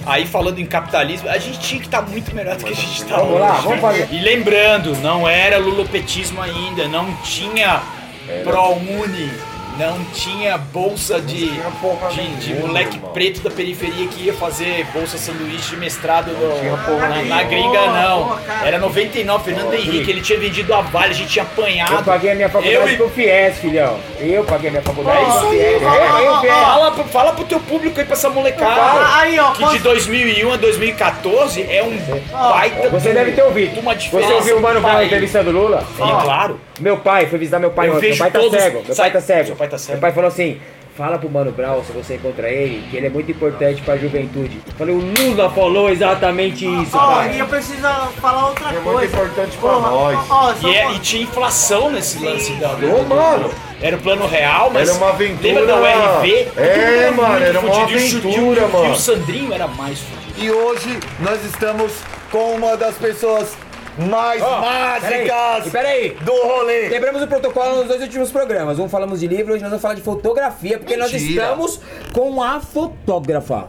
Aí falando em capitalismo, a gente tinha que estar muito melhor do que a gente está Vamos hoje. lá, vamos fazer. E lembrando, não era lulopetismo ainda, não tinha ProUni. Não tinha bolsa de, de, de moleque preto da periferia que ia fazer bolsa sanduíche de mestrado no- na, na gringa, não. Era 99, Fernando Henrique, ele tinha vendido a Vale, a gente tinha apanhado. Eu paguei a minha faculdade Eu pro FIES, filhão. Eu paguei a minha faculdade pro FIES. fala, fala, pro- teu público aí, pra essa molecada. Aí, ó, que posso- de 2001 a 2014 é um baita. Você do- deve ter ouvido. Uma diferença. Você ouviu o Mano Brown entrevistando Lula? Sim, claro. Meu pai foi visitar meu pai Eu. Meu pai tá todos- cego. Meu pai tá cego. Tá cego. Meu pai falou assim: fala pro Mano Brown, se você encontra ele, que ele é muito importante pra juventude. Eu Falei, o Lula falou exatamente isso, Ó, pai. e eu preciso falar outra muito coisa. importante pra nós. Ó, só E, é- e tinha inflação nesse lance da. Ô, mano. Era o plano real, mas. Era uma aventura. Lembra da URV? É, mano, era uma fudido. O aventura, e o- E mano. o Sandrinho era mais fudido. E hoje nós estamos com uma das pessoas mais Ó, mágicas E peraí. do rolê. Quebramos o protocolo nos dois últimos programas. Um falamos de livro, hoje nós vamos falar de fotografia, porque nós Mentira. estamos com a fotógrafa.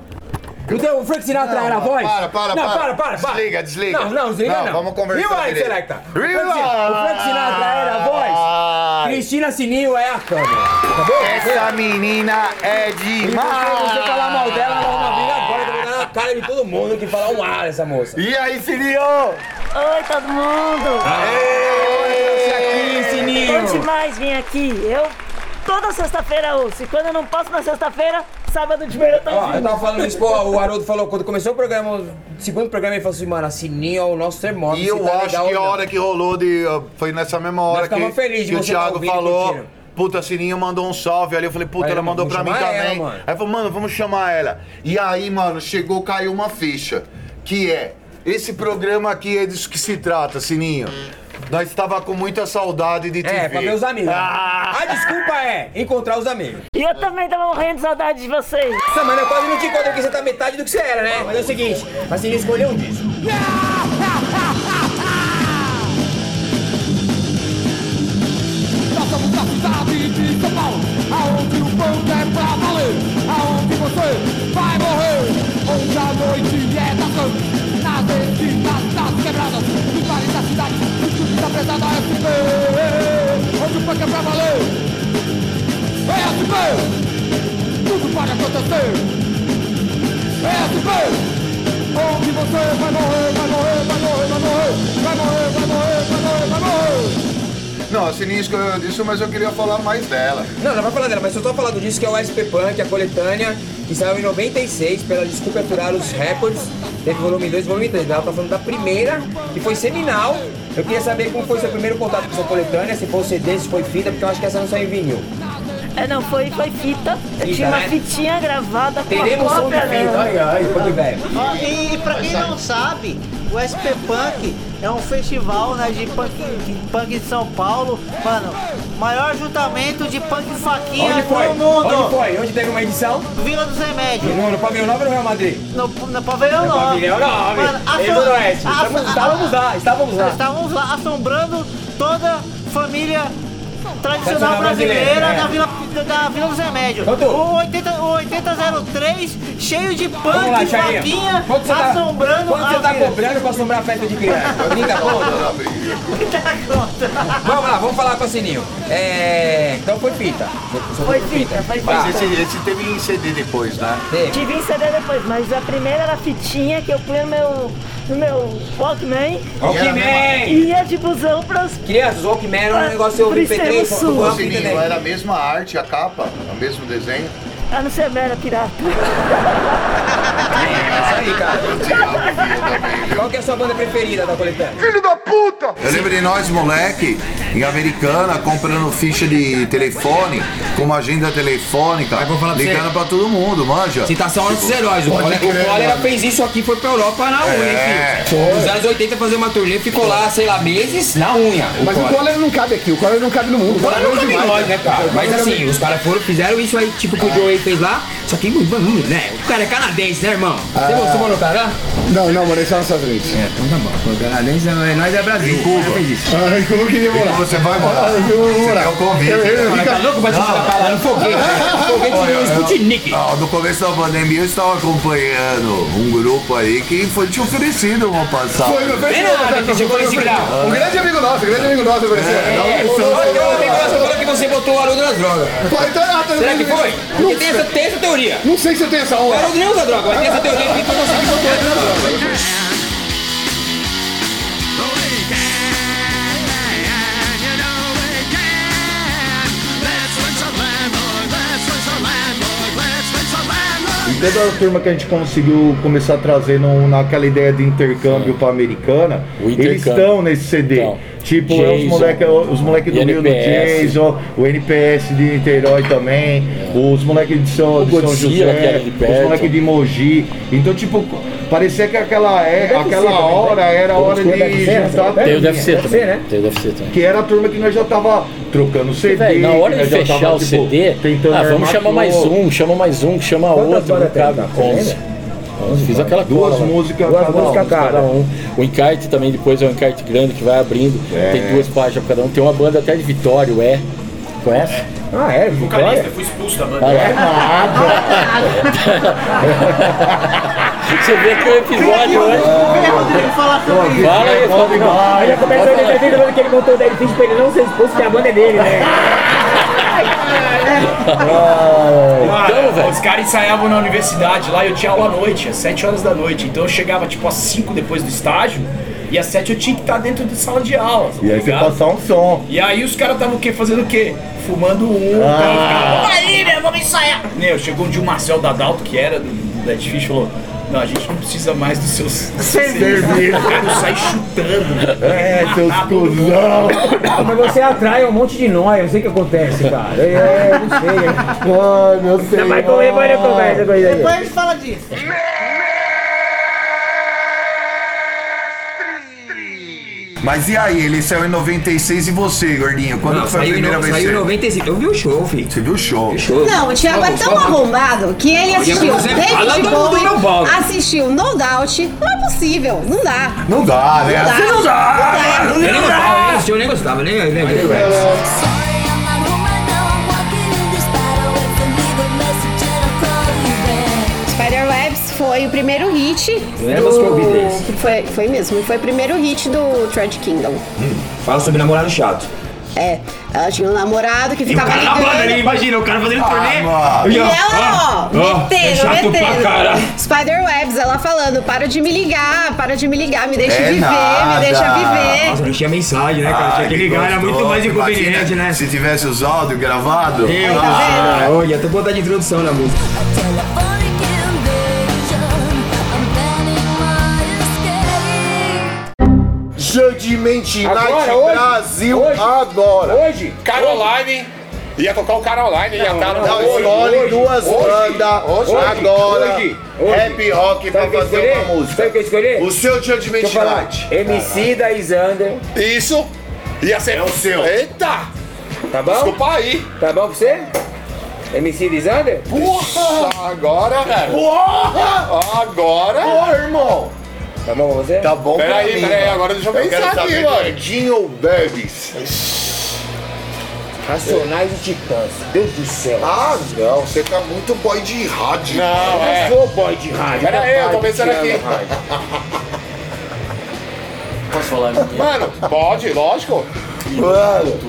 O teu Frank Sinatra Não, era a voz? para, para, não, para. para, para, para. Desliga, desliga. Não, não, desliga Não, não. vamos conversar Rewind, direito. Selecta. O Rewind. O Frank Sinatra era a voz. Cristina Sininho é a câmera. Tá bom? Essa menina é E demais. se você falar mal dela, ela arruma briga agora. Eu vou dar na cara de todo mundo que falar um ar essa moça. E aí, Sininho? Oi, todo mundo! aqui, Sininho. Bom demais vir aqui. Eu, toda sexta-feira ouço. E quando eu não posso na sexta-feira, sábado de manhã eu tô Ó, eu tava falando isso, pô, o Haroldo falou, quando começou o programa, o segundo programa, ele falou assim, mano, a Sininho é o nosso termômetro. E eu tá acho legal que a hora que rolou de. Foi nessa mesma hora que, que o tá Thiago ouvindo falou. Puta, a Sininho mandou um salve ali. Eu falei, puta, Aí, ela mandou pra mim ela, também. mano. Aí falou, mano, vamos chamar ela. E aí, mano, chegou, caiu uma ficha. Que é. Esse programa aqui é disso que se trata, Sininho. Nós estava com muita saudade de te É, ver. pra ver os amigos. Ah, A desculpa é encontrar os amigos. E eu também tava morrendo de saudade de vocês. Nossa, mano, eu quase não te encontro porque você tá metade do que você era, né? Mas é o seguinte, a Sininho escolheu um disco. Nós acontecer, é SP, onde você vai morrer, vai morrer, vai morrer, vai morrer, vai morrer, vai morrer, vai morrer, vai morrer. Não, a escolheu disso, mas eu queria falar mais dela. Não, não vai falar dela, mas eu tô falando disso que é o SP Punk, a coletânea, que saiu em 96 pela Desculpe Aturar os Records. Teve volume 2 e volume 3. Ela tá falando da primeira, que foi seminal. Eu queria saber como foi seu primeiro contato com essa coletânea, se foi CD, se foi fita, porque eu acho que essa não saiu em vinil. É, não, foi, foi fita. Eu Fita, tinha uma né? fitinha gravada com Teremos a som de cópia fita. Ai, ai, punk velho. Ó, e, e pra quem não sabe, o SP Punk é um festival né, de, punk, de punk de São Paulo. Mano, maior juntamento de punk faquinha Onde foi? do mundo. Onde foi? Onde teve uma edição? Vila dos Remédios. No, no Pavilhão 9 ou no Real Madrid? No, no Pavilhão No 9. Pavilhão 9. Mano, assom- Oeste. estávamos lá, estávamos lá. Estávamos lá assombrando toda a família tradicional brasileira da Vila, da Vila dos Remédios. O 80, o 8003, cheio de Vamos lá, punk, Charlinho. vaquinha, Quanto você tá- assombrando Quanto você tá vida. cobrando pra assombrar a festa de criança? <laughs> 30 pontos? Vamos lá, vamos falar com o Sininho. É. Então foi fita. Foi fita, foi fita. Mas esse, esse teve em CD depois, né? Tive em CD depois, mas a primeira era a fitinha que eu punha no meu, no meu Walkman. Walkman! E ia de busão pras... Crianças, o Walkman era um negócio pro MP3, extremo só sul. com Ô, Sininho, era a mesma arte, a capa, o mesmo desenho. Ah, não sei, era pirata. É isso aí, cara. Qual que é a sua banda preferida da coletânea? Filho da puta! Eu lembro de nós, moleque, em Americana, comprando ficha de telefone, com uma agenda telefônica, pra ligando você. pra todo mundo, manja. Citação aos nossos heróis. O Cólera, o Cólera fez isso aqui, foi pra Europa na unha, É, hein, filho? Nos anos 80 fazer uma turnê, ficou lá, sei lá, meses na unha. Mas o Collor não cabe aqui, o Collor não cabe no mundo. O Cólera não cabe em nós, né, cara? Mas assim, os caras foram, fizeram isso aí, tipo que o Joey fez lá, só que, hum, né? O cara é canadense, né, irmão? Você Ah. você morou no Canadá? Não, não, morei só nos Estados Unidos. É, então tá bom. O canadense, é- nós é Brasil. Em Cuba. Você fez isso. Ah, eu queria morar. Você vai morar. Ah, eu vou Você morar. o convite. Eu- eu- eu- Mas tá louco pra te escapar lá no foguete, né? <laughs> Foguete Sputnik. Ah, no começo da pandemia eu estava acompanhando um grupo aí que foi te oferecido uma passagem. Foi, meu Vem nada, que chegou nesse grau. Um grande amigo nosso, um grande amigo nosso ofereceu. É, o não, amigo não, nosso falou que você botou o Haroldo nas drogas. Pô, então, ah, tá- Será que foi? Porque tem essa, tem essa teoria. Não sei se eu tenho essa O honra. Haroldo nem usa droga, mas tem essa teoria que foi você que botou ele nas drogas. E toda a turma que a gente conseguiu começar a trazer no- naquela ideia de intercâmbio pra americana, eles estão nesse CD. Então, tipo, é os Jason, moleque, os moleque do Rio do. Jason, o NPS de Niterói também, os moleques de São, de São era José, os perto. moleques de Mogi. Então, tipo, parecia que aquela, é, aquela também, hora tem. era a hora de juntar a Tem o. UFC também. Tem o UFC também. Que era a turma que nós já tava trocando CD. Véi, na hora de fechar tava, o tipo, CD, tentando ah, vamos chamar mais um, chama mais um, chama Quantas outro, tem, 11. 11, Fiz aquela Duas cola, músicas Duas cada um. músicas cada um. O encarte também depois é um encarte grande que vai abrindo. É. Tem duas páginas pra cada um. Tem uma banda até de Vitória, o É. Conhece? Ah, é? Eu fui expulso da banda. Ah, é? <laughs> Você vê que o episódio hoje. sobre Fala aí, Fábio. Aí já começou a falando que ele contou daí, fiz pra ele não ser expulso, que a banda é dele, né? <laughs> Mano, velho. os caras ensaiavam na universidade lá e eu tinha aula à noite, às 7 horas da noite. Então eu chegava tipo às 5 depois do estágio e às 7 eu tinha que estar dentro de sala de aula. tá E aí você ligado? passar um som. E aí os caras estavam o quê? Fazendo o quê? Fumando um, Ah. então "Vamos aí, meu, vamos ensaiar. Meu, chegou um dia o Marcel Dadalto, que era do, do Dead Fish, falou. Não, a gente não precisa mais dos seus Serviço. Cara, eu saí chutando. É, seus cuzão. Mas você atrai um monte de nóia, eu sei o que acontece, cara. É, não sei. Ai, meu Deus. Não, mas como é que conversa com aí? Depois a gente fala disso. Mas e aí, ele saiu em 96 e você, gordinho? Quando Não, foi a primeira no- vez? saiu em que você- 95. Eu vi o show, filho. Você viu o show? show. Não, o Thiago é tão arrombado que ele assistiu David Bowie, assistiu No Doubt. Não é possível, não dá. Não dá, né? Não dá. Assim não dá. Não Eu nem gostava, esse show eu nem gostava, nem nem- nem- Spiderwebs foi o primeiro hit. Lembra os que eu ouvi deles? Foi, foi mesmo, foi o primeiro hit do Thread Kingdom. Fala sobre namorado chato. É, ela tinha um namorado que E o ficava cara na banda, né? ligando. Imagina, o cara fazendo Ah, turnê. mano. E ela, ó, ó, metendo, é chato pra metendo. caralho. Spiderwebs, ela falando, para de me ligar, para de me ligar, me deixa É viver, nada. me deixa viver. Nossa, não tinha mensagem, né, cara? Tinha que ligar, era muito gostou. mais inconveniente, Imagina né? Se tivesse os áudios gravados. Eu, tá ah, olha, tô botando de introdução na música. Agora, Night hoje? Brasil Hoje? agora. Hoje? Caroline. Ia tocar o Caroline, ia estar no Não, hoje, escolhe hoje, duas hoje, bandas hoje, agora. hoje, hoje. Rap rock pra Sabe eu fazer escolhi? uma música. Sabe o que eu escolhi? O seu Deixa eu falar. Night. MC da Isander. Isso. Ia ser É o seu. Eita! Tá bom? Desculpa aí. Tá bom pra você? MC da Isander? Porra! Agora. Cara. Porra! Agora. Porra, irmão. Tá bom pra você? Tá bom Pera pra aí, mim, pera aí, mano. agora deixa eu pensar aqui, mano. Ou Babies? Racionais e Titãs. Deus do céu. Ah, não, você tá muito boy de rádio. Não, é. Eu sou boy de rádio. Pera aí, eu tô pensando aqui. <laughs> Posso falar? Mano, pode, lógico. Mano.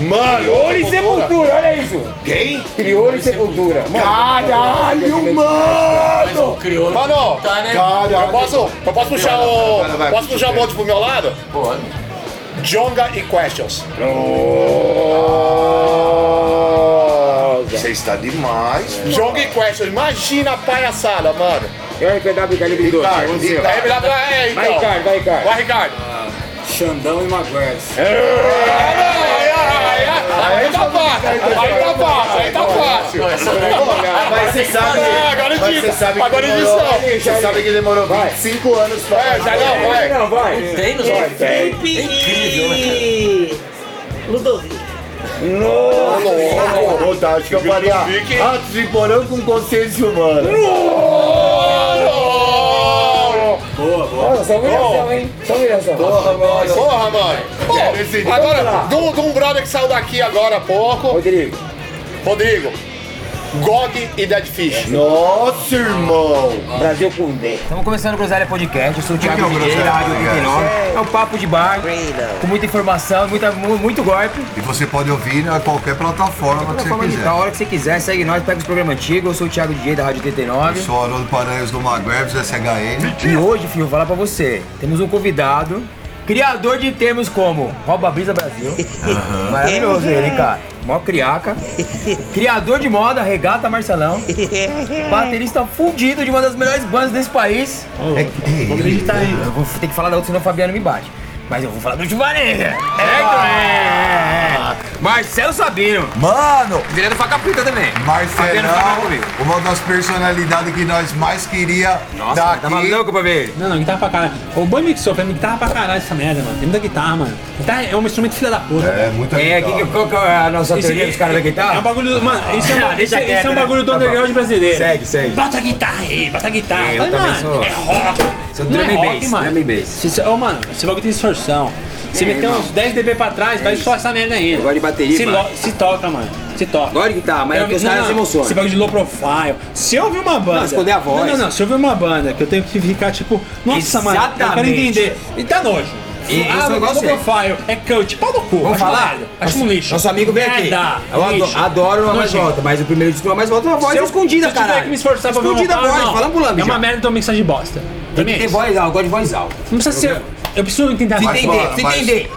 Mano, Crioulo e Sepultura, olha isso. Quem? Crioulo e Sepultura. Mano, Caralho, mano! Mano, Caralho. eu posso, eu posso puxar o. Vai, vai, Posso puxar o bonde pro meu lado? Pode. Jonga e Questions. Você está demais. Jonga e Questions. Imagina a palhaçada, mano. E o RPW 12? Ricardo, Você. Ricardo. É, então. Vai, Ricardo, vai, Ricardo. Vai, Ricardo. Xandão e Maguires. Aí tá fácil, aí tá fácil, aí tá fácil. Mas você sabe. É, agora mas edita, você sabe que agora demorou- edição. Você sabe que demorou 25 anos pra. É, já não, vai. Não, vai. Tem nos olhos. Felipe e. Ludovico. Nossa! Puta, acho que eu faria atos de porão com consciência humana. Boa, boa. Nossa, só humilhação, hein? Só humilhação. Porra, mano. Porra, mano. Pô, agora, um, de um brother que saiu daqui agora há pouco. Rodrigo. Rodrigo. Gog e Dead Fish. Nossa, irmão! Brasil com D. Estamos começando o Groselha Podcast, eu sou o Thiago é da Rádio Podcast? 89. É um papo de bar, com muita informação, muita, mu- muito golpe. E você pode ouvir em qualquer plataforma que você quiser. a hora que você quiser, segue nós, pega os programas antigos. Eu sou o Thiago DJ da Rádio 89. Eu sou o Haroldo Paranhos do Maguebs SHN. E hoje, filho, vou falar pra você. Temos um convidado, criador de termos como Rouba Brisa Brasil. <laughs> Maravilhoso ele, cara. Mó criaca. Criador de moda, Regata Marcelão. <laughs> Baterista fudido de uma das melhores bandas desse país. É, vou acreditar aí. Eu vou ter que falar da outra, senão o Fabiano me bate. Mas eu vou falar do Tibaneira. É, é, é. Marcelo Sabino. Mano! É do Faca Preta também. Marcelão, comigo. uma das personalidades que nós mais queria Nossa, daqui. tá maluco pra ver? Não, não, guitarra pra caralho. O boi mixou pra mim, guitarra pra caralho essa merda, mano. Tem muita guitarra, mano. Guitarra é um instrumento filha da puta. É, muita É, que, que, qual que é a nossa Esse- teoria dos caras da guitarra? É um bagulho. Mano, <laughs> isso é, um, isso é- isso é um né? bagulho do Tá underground brasileiro. Segue, segue. Bota a guitarra aí, bota a guitarra. É, eu também mano, sou- É rock. Sou Não é drum and rock, bass, mano. drum and bass. Se- Ô, mano, esse bagulho tem distorção. Se É, meter irmão. uns 10 dB pra trás, vai só essa merda ainda. Eu gosto de bateria, se, mano. se toca, mano. Se toca. Gosto de guitarra, mas é Eu- caras não, se emocionam. Esse bagulho de low profile. Se eu ouvir uma banda. Não, esconder a voz. Não, não, não. Se eu ouvir uma banda que eu tenho que ficar tipo, nossa, mano, eu quero Exatamente. entender. E tá nojo. E ah, low negócio é- profile é cult. Pau no cu. Vamos acho falar? Acho um lixo. Nosso amigo veio aqui. Merda, Eu lixo. adoro uma mais volta, mas o primeiro disco uma mais volta é uma voz eu- escondida, se eu tiver cara. que me esforçar pra ver Escondida uma- voz, Ah, não. falando pro Lambi É uma merda, então de bosta. Tem que ter voz alta, eu gosto de voz alta. Não precisa ser. Eu preciso entender a Se voz. entender, mano, se mas- entender.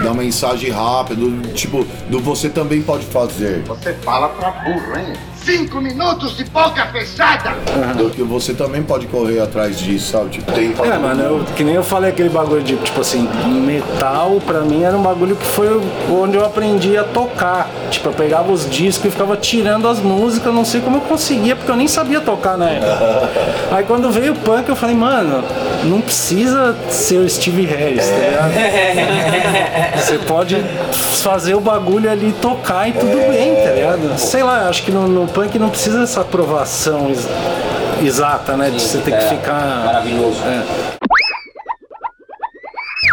Da mensagem rápida, do tipo, do você também pode fazer. Você fala pra burro, hein? Cinco minutos de boca fechada! <laughs> Do que você também pode correr atrás disso, sabe? Tipo, tem É, mano, eu- que nem eu falei aquele bagulho de, tipo assim, metal pra mim era um bagulho que foi onde eu aprendi a tocar. Tipo, eu pegava os discos e ficava tirando as músicas, não sei como eu conseguia, porque eu nem sabia tocar na época. <laughs> Aí quando veio o punk, eu falei, mano, não precisa ser o Steve Harris, tá ligado? <laughs> Você pode fazer o bagulho ali tocar e tudo bem, tá ligado? Sei lá, acho que no, no punk não precisa dessa aprovação ex- exata, né? De você ter que ficar. Maravilhoso.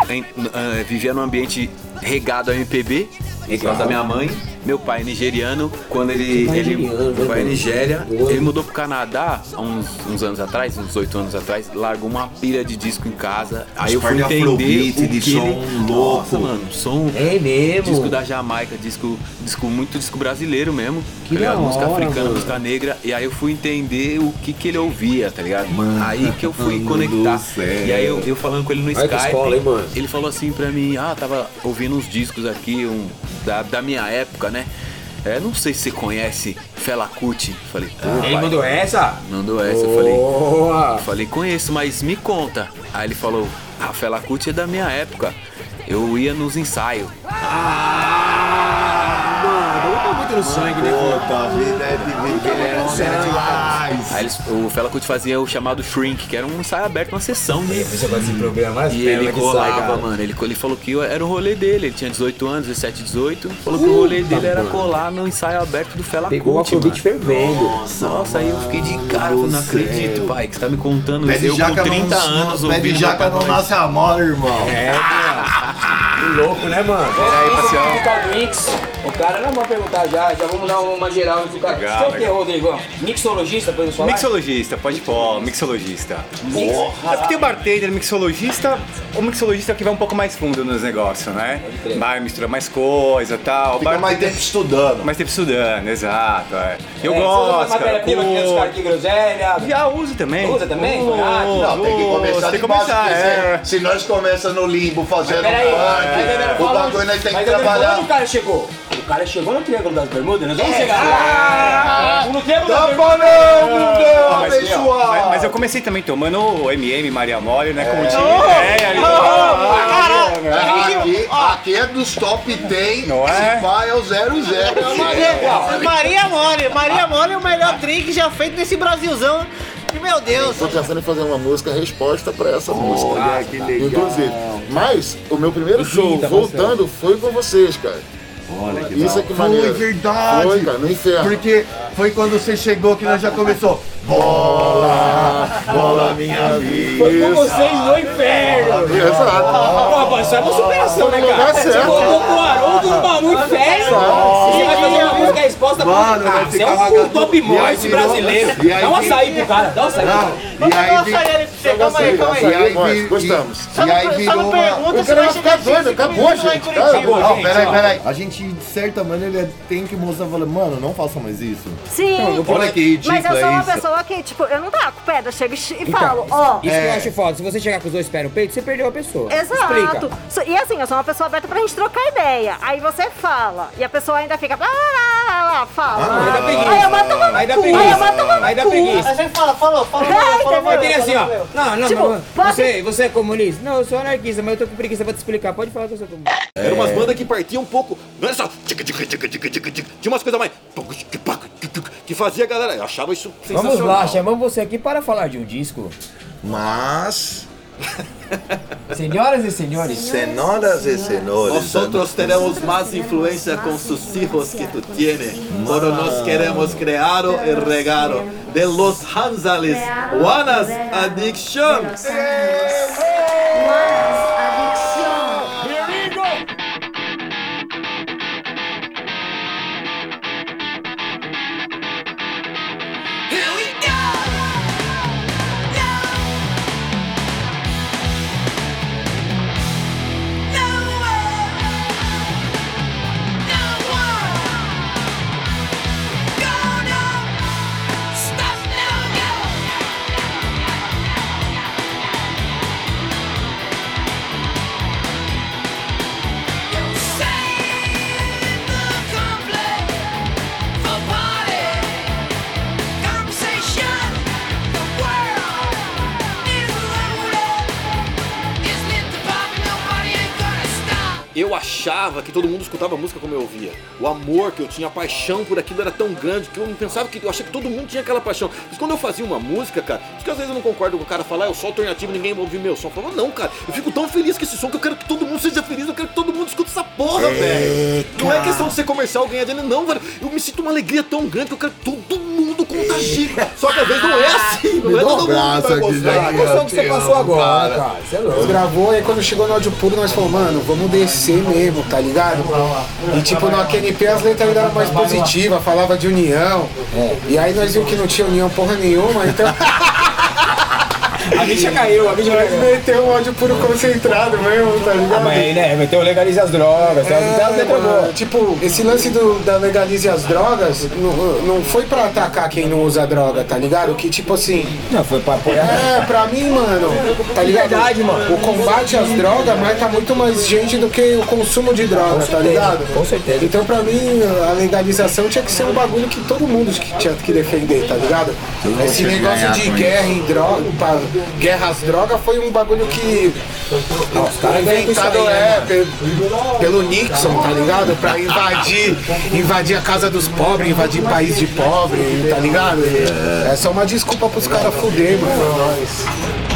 em- eh, vivia num ambiente regado a MPB, por causa da minha mãe. Meu pai é nigeriano, quando ele. é ele meu pai é Nigéria, mano? ele mudou pro Canadá há uns, uns anos atrás, uns oito anos atrás, largou uma pilha de disco em casa. Aí eu fui de entender o de que som ele... louco. Nossa, mano, som. É mesmo? Disco da Jamaica, disco, disco muito disco brasileiro mesmo. Que tá ligado? música hora, africana, mano. música negra. E aí eu fui entender o que que ele ouvia, tá ligado? aí que eu fui mano conectar. E aí eu, eu falando com ele no que Skype. escola, hein, mano? Ele falou assim pra mim, ah, tava ouvindo uns discos aqui, um, da, da minha época, né? É, não sei se você conhece Fela Kuti. Falei, pô, Ele pai. mandou essa? Mandou essa, eu falei. Boa. eu Falei, conheço, mas me conta. Aí ele falou, a Fela Kuti é da minha época. Eu ia nos ensaios. Mano, tá muito no sangue, né? Puta vida é Aí eles, o Fela Kuti fazia o chamado Shrink, que era um ensaio aberto, uma sessão de. Você vai se programar E ele colava, mano. Ele, ele falou que era o rolê dele. Ele tinha 18 anos, 17, 18. Falou que o rolê dele era colar no ensaio aberto do Fela Pegou o Kuti. Afrobeat mano. fervendo. Nossa, nossa, aí eu fiquei de cara. Não acredito, pai, que você tá me contando isso. Eu com jaca 30 não, anos ouvindo jaca não nasce amor, irmão. É, <laughs> louco, né, mano? Peraí, Mix. O cara não vamos perguntar já, já vamos dar uma geral no cara. Legal, Você é o que, legal. Rodrigo? Mixologista, podemos falar? Mixologista, pode pôr, mixologista. É porque tem o bartender, mixologista, o mixologista é que vai um pouco mais fundo nos negócios, né? Vai misturar mais coisa e tal. Fica mais tempo estudando. Mais tempo estudando, exato. é. Eu É, você usa gosto, cara. matéria-prima que os pô. caras aqui, groselha. Já uso também. Usa também? Uso, Ah, Não, tem que começar tem que começar, é. se, nós começamos no limbo fazendo mas o bagulho nós tem que trabalhar. Onde o cara chegou? O cara chegou no Triângulo das Bermudas, nós vamos É. chegar lá. No Triângulo das Tá Bermudas. falando, meu Ah, mas, mas- mas eu comecei também tomando o MM Maria Mole, né? Como tinha Oh, ideia ali. Aqui, aqui é dos top 10, Não é? se vai é o 00. Maria, Maria Mole, Maria Mole é o melhor drink já feito nesse Brasilzão. E, Meu Deus. Tô pensando em fazer uma música resposta pra essa música. que legal. Inclusive. Mas o meu primeiro show voltando foi com vocês, cara. Olha que Isso é que Foi maneiro. verdade. Foi, cara, no inferno. Porque foi quando você chegou que nós já começou. Bola, bola minha vida. Foi com vocês no inferno. Exato. Pô, rapaz, isso é uma superação, né, cara? Você colocou com o Haroldo no no inferno. Você vai fazer uma música resposta pra Mano, ah, nós Você é um top morte brasileiro. e aí Dá um vi- açaí pro cara, dá um açaí pro Não, cara. e aí vi- Calma aí, calma aí, calma aí. E aí gostamos. E, e aí virou uma... O cara vai ficar doido, acabou, gente. Não, peraí, peraí. A gente, de certa maneira, tem que mostrar, falando, mano, não faça mais isso. Sim. Olha que ridículo Mas eu sou é uma isso. pessoa que, tipo, eu não taco pedra, eu chego e Então, falo, ó. Isso que eu acho foda. Se você chegar com os dois pés no peito, você perdeu a pessoa. Exato. E assim, eu sou uma pessoa aberta pra gente trocar ideia. Aí você fala, e a pessoa ainda fica. Ah, lá, fala. Ah, aí dá preguiça. Aí eu mato cu. preguiça. Aí eu mato dá preguiça. Aí você fala, falou, falou, É, falou, entendeu? É assim, ó. Não, não, Tipo, pode- você, você é comunista? Não, eu sou anarquista, mas eu tô com preguiça pra te explicar. Pode falar que eu sou comunista. Era umas bandas que partiam um pouco. Não era só. tica, tica, tica, tica, tica, tica. Tinha umas coisas mais. Que fazia a galera. Eu achava isso sensacional. Vamos lá, chamamos você aqui para falar de um disco. Mas. <laughs> Senhoras e senhores. Senhoras e senhores. Nosotros tenemos más influencia con sus hijos que tú tienes. Pero nos queremos crear el regalo de los Hanzales. Juanas Addiction. Achava que todo mundo escutava música como eu ouvia. O amor que eu tinha, a paixão por aquilo era tão grande que eu não pensava que. Eu achei que todo mundo tinha aquela paixão. Mas quando eu fazia uma música, cara, por isso que às vezes eu não concordo com o cara falar, eu sou alternativo, ninguém vai ouvir meu som. Eu falava, não, cara, eu fico tão feliz com esse som que eu quero que todo mundo seja feliz, eu quero que todo mundo escute essa porra, velho. Não é questão de ser comercial ganhar dinheiro, não, velho. Eu me sinto uma alegria tão grande que eu quero que todo mundo contagie. Só que às vezes não é assim, não é todo mundo que vai gostar. É a que você passou agora, cara. Você é louco. Gravou e aí quando chegou no áudio puro nós falamos, mano, vamos descer mesmo, tá ligado? E tipo, no AQNP as letras eram mais positivas, falava de união. E aí nós vimos que não tinha união porra nenhuma, então. <laughs> A bicha caiu, a bicha Nós caiu. meteu um áudio puro concentrado mesmo, tá ligado? Ah, mas aí, né? Meteu legalize as drogas, letras boas. É, tipo, esse lance do, da legalize as drogas não, não foi pra atacar quem não usa droga, tá ligado? Que tipo assim. Não, foi pra apoiar. É, pra mim, mano, tá ligado? Verdade, mano. O combate às drogas marca muito mais gente do que o consumo de droga, tá ligado? com certeza. Então, pra mim, a legalização tinha que ser um bagulho que todo mundo tinha que defender, tá ligado? Esse negócio de guerra em droga, pra- guerra às drogas foi um bagulho que. com isso inventado aí, é, mano? pe- pelo Nixon, tá ligado? Pra invadir, invadir a casa dos pobres, invadir país de pobre, tá ligado? É só uma desculpa pros caras fuder, mano.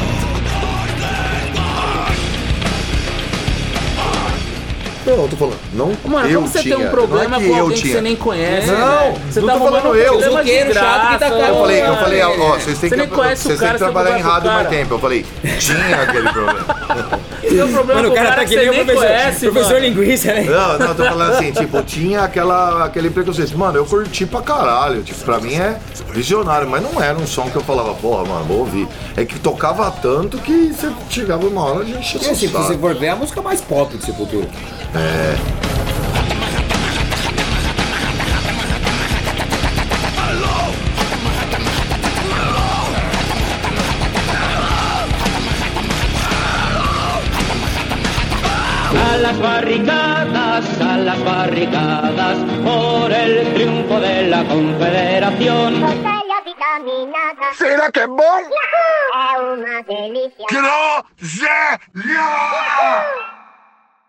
Eu tô falando, não Mano, eu como você tinha, tem um problema não é que com eu alguém que tinha. você nem conhece, Não, velho? Você não tá tô falando um eu. Zoqueiro chato que tá graça, Eu falei, eu falei, ó, velho. ó, vocês têm Você que, conhece vocês o têm cara, que você trabalhar cara. mais tempo. Eu falei, tinha aquele problema. <laughs> Tem um problema Mano, o com cara tá que nem o professor- conhece, professor mano. linguiça, né? Não, não, tô falando assim, <laughs> tipo, tinha aquela, aquele preconceito. Mano, eu curti pra caralho. Tipo, pra mim é visionário, mas não era um som que eu falava, porra, mano, vou ouvir. É que tocava tanto que você chegava uma hora de encher E assim, se o você for ver, é a música mais pop de Sepultura. É. A las barricadas, a las barricadas, por el triunfo de la Confederación. Botella vitaminada. Será que é bom? É uma delícia. Groselha!